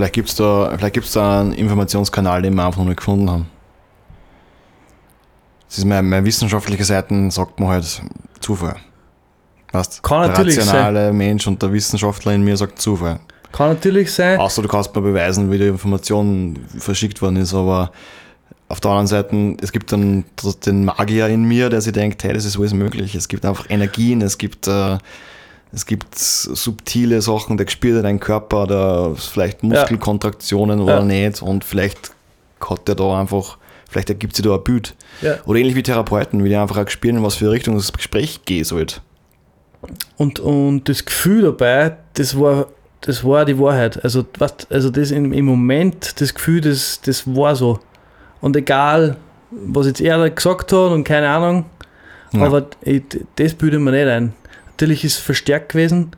Vielleicht gibt es da, vielleicht gibt's da einen Informationskanal, den wir einfach noch nicht gefunden haben. Das ist meine, meine wissenschaftliche Seite, sagt man halt Zufall. Weißt, Kann der natürlich rationale Mensch und der Wissenschaftler in mir sagt Zufall. Kann natürlich sein. Außer du kannst mir beweisen, wie die Information verschickt worden ist, aber auf der anderen Seite, es gibt dann den Magier in mir, der sich denkt, hey, das ist alles möglich. Es gibt einfach Energien, es gibt, äh, es gibt subtile Sachen, der spürt deinen Körper, da vielleicht Muskelkontraktionen oder Ja. nicht und vielleicht hat der da einfach, vielleicht ergibt sich da ein Bild. Ja. Oder ähnlich wie Therapeuten, wie die einfach auch spüren, in was für Richtung das Gespräch gehen sollte. Und, und das Gefühl dabei, das war, das war die Wahrheit. Also, was, also das im, im Moment, das Gefühl, das, das war so. Und egal, was jetzt er da gesagt hat und keine Ahnung, Ja. aber ich, das bilde ich mir nicht ein. Natürlich ist es verstärkt gewesen,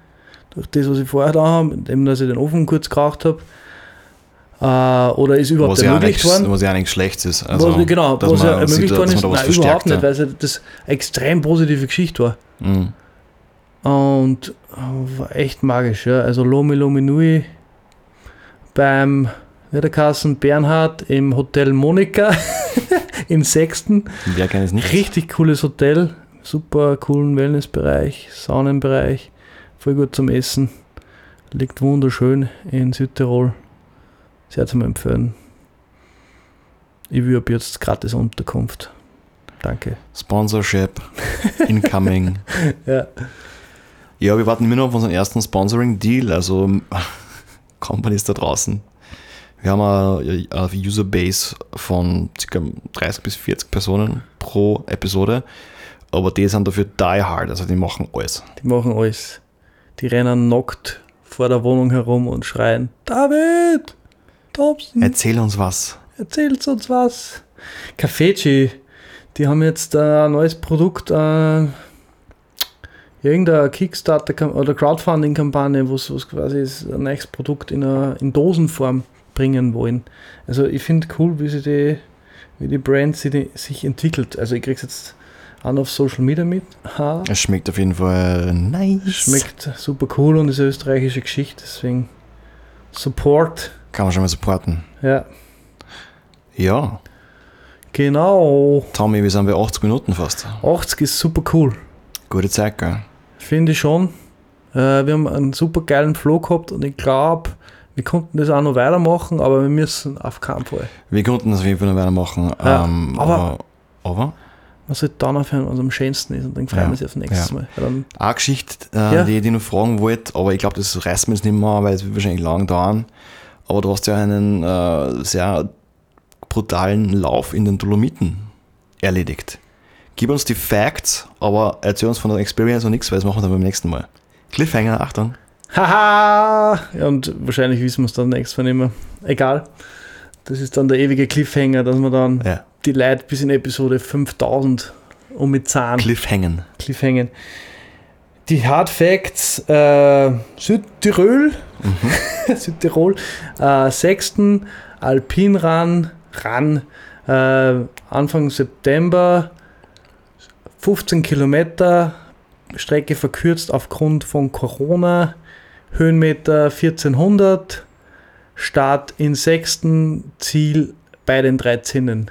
durch das, was ich vorher da habe, indem dass ich den Ofen kurz geraucht habe. Äh, oder ist überhaupt Was ja, ermöglicht nichts, worden. was ja nichts Schlechtes ist. Also, was, genau, was ja ermöglicht sieht, worden ist. Nein, überhaupt nicht, ja. weil es ja das eine extrem positive Geschichte war. Mhm. Und äh, war echt magisch, ja. Also Lomi Lomi Nui beim Wiederkassen Bernhard im Hotel Monika in Sechsten. Wer kennt es nicht? Richtig cooles Hotel, super coolen Wellnessbereich, Saunenbereich, voll gut zum Essen. Liegt wunderschön in Südtirol. Sehr zu empfehlen. Ich will ab jetzt gratis Unterkunft. Danke. Sponsorship, incoming. Ja. Ja, wir warten immer noch auf unseren ersten Sponsoring-Deal, also Companies da draußen. Wir haben eine, eine Userbase von ca. 30 bis 40 Personen pro Episode, aber die sind dafür die hard, also die machen alles. Die machen alles. Die rennen nackt vor der Wohnung herum und schreien: David! Thompson, Erzähl uns was. erzählt uns was. Cafeci, die haben jetzt äh, ein neues Produkt, äh, irgendeine Kickstarter- oder Crowdfunding-Kampagne, wo sie quasi ein neues Produkt in, einer, in Dosenform bringen wollen. Also ich finde cool, wie sie die, wie die Brand sich, sich entwickelt. Also ich krieg's jetzt an auf Social Media mit. Ha. Es schmeckt auf jeden Fall nice. Schmeckt super cool und ist eine österreichische Geschichte, deswegen Support. Kann man schon mal supporten. Ja, Ja, genau. Tommy, wir sind bei 80 Minuten fast. 80 ist super cool, Gute Zeit, gell? finde ich schon. Äh, wir haben einen super geilen Flow gehabt und ich glaube, wir konnten das auch noch weitermachen, aber wir müssen auf keinen Fall. Wir konnten das auf jeden Fall noch weitermachen. Ja, ähm, aber- aber, aber Man sollte dann aufhören, was am schönsten ist und dann freuen wir uns auf nächstes ja. Mal. Dann, Eine Geschichte, äh, Ja. die ich dich noch fragen wollte, aber ich glaube, das reißt mir jetzt nicht mehr, weil es wird wahrscheinlich lang dauern. Aber du hast ja einen äh, sehr brutalen Lauf in den Dolomiten erledigt. Gib uns die Facts, aber erzähl uns von der Experience noch nichts, weil das machen wir dann beim nächsten Mal. Cliffhanger, Achtung. haha! Ja, und wahrscheinlich wissen wir es dann nächstes Mal nicht mehr. Egal. Das ist dann der ewige Cliffhanger, dass wir dann Ja, die Leute bis in Episode 5000 um mit Zahn Cliffhangen. Cliffhanger. Die Hard Facts, äh, Südtirol, Südtirol, äh, 6. Alpinran, Ran, äh, Anfang September, 15 Kilometer, Strecke verkürzt aufgrund von Corona, Höhenmeter 1400, Start in 6. Ziel bei den 13.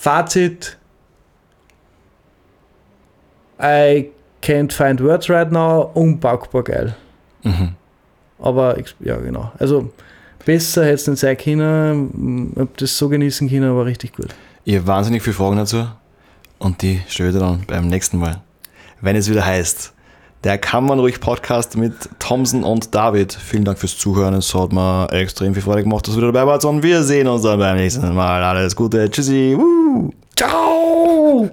Fazit, I can't find words right now. Unpackbar geil. Mhm. Aber ja, genau. Also besser hätte es nicht sein können. Hab das so genießen können, aber richtig gut. Ich habe wahnsinnig viele Fragen dazu und die stelle ich dann beim nächsten Mal. Wenn es wieder heißt, der Kann man ruhig Podcast mit Thomson und David. Vielen Dank fürs Zuhören. Es hat mir extrem viel Freude gemacht, dass du wieder dabei warst und wir sehen uns dann beim nächsten Mal. Alles Gute. Tschüssi. Woo. Ciao!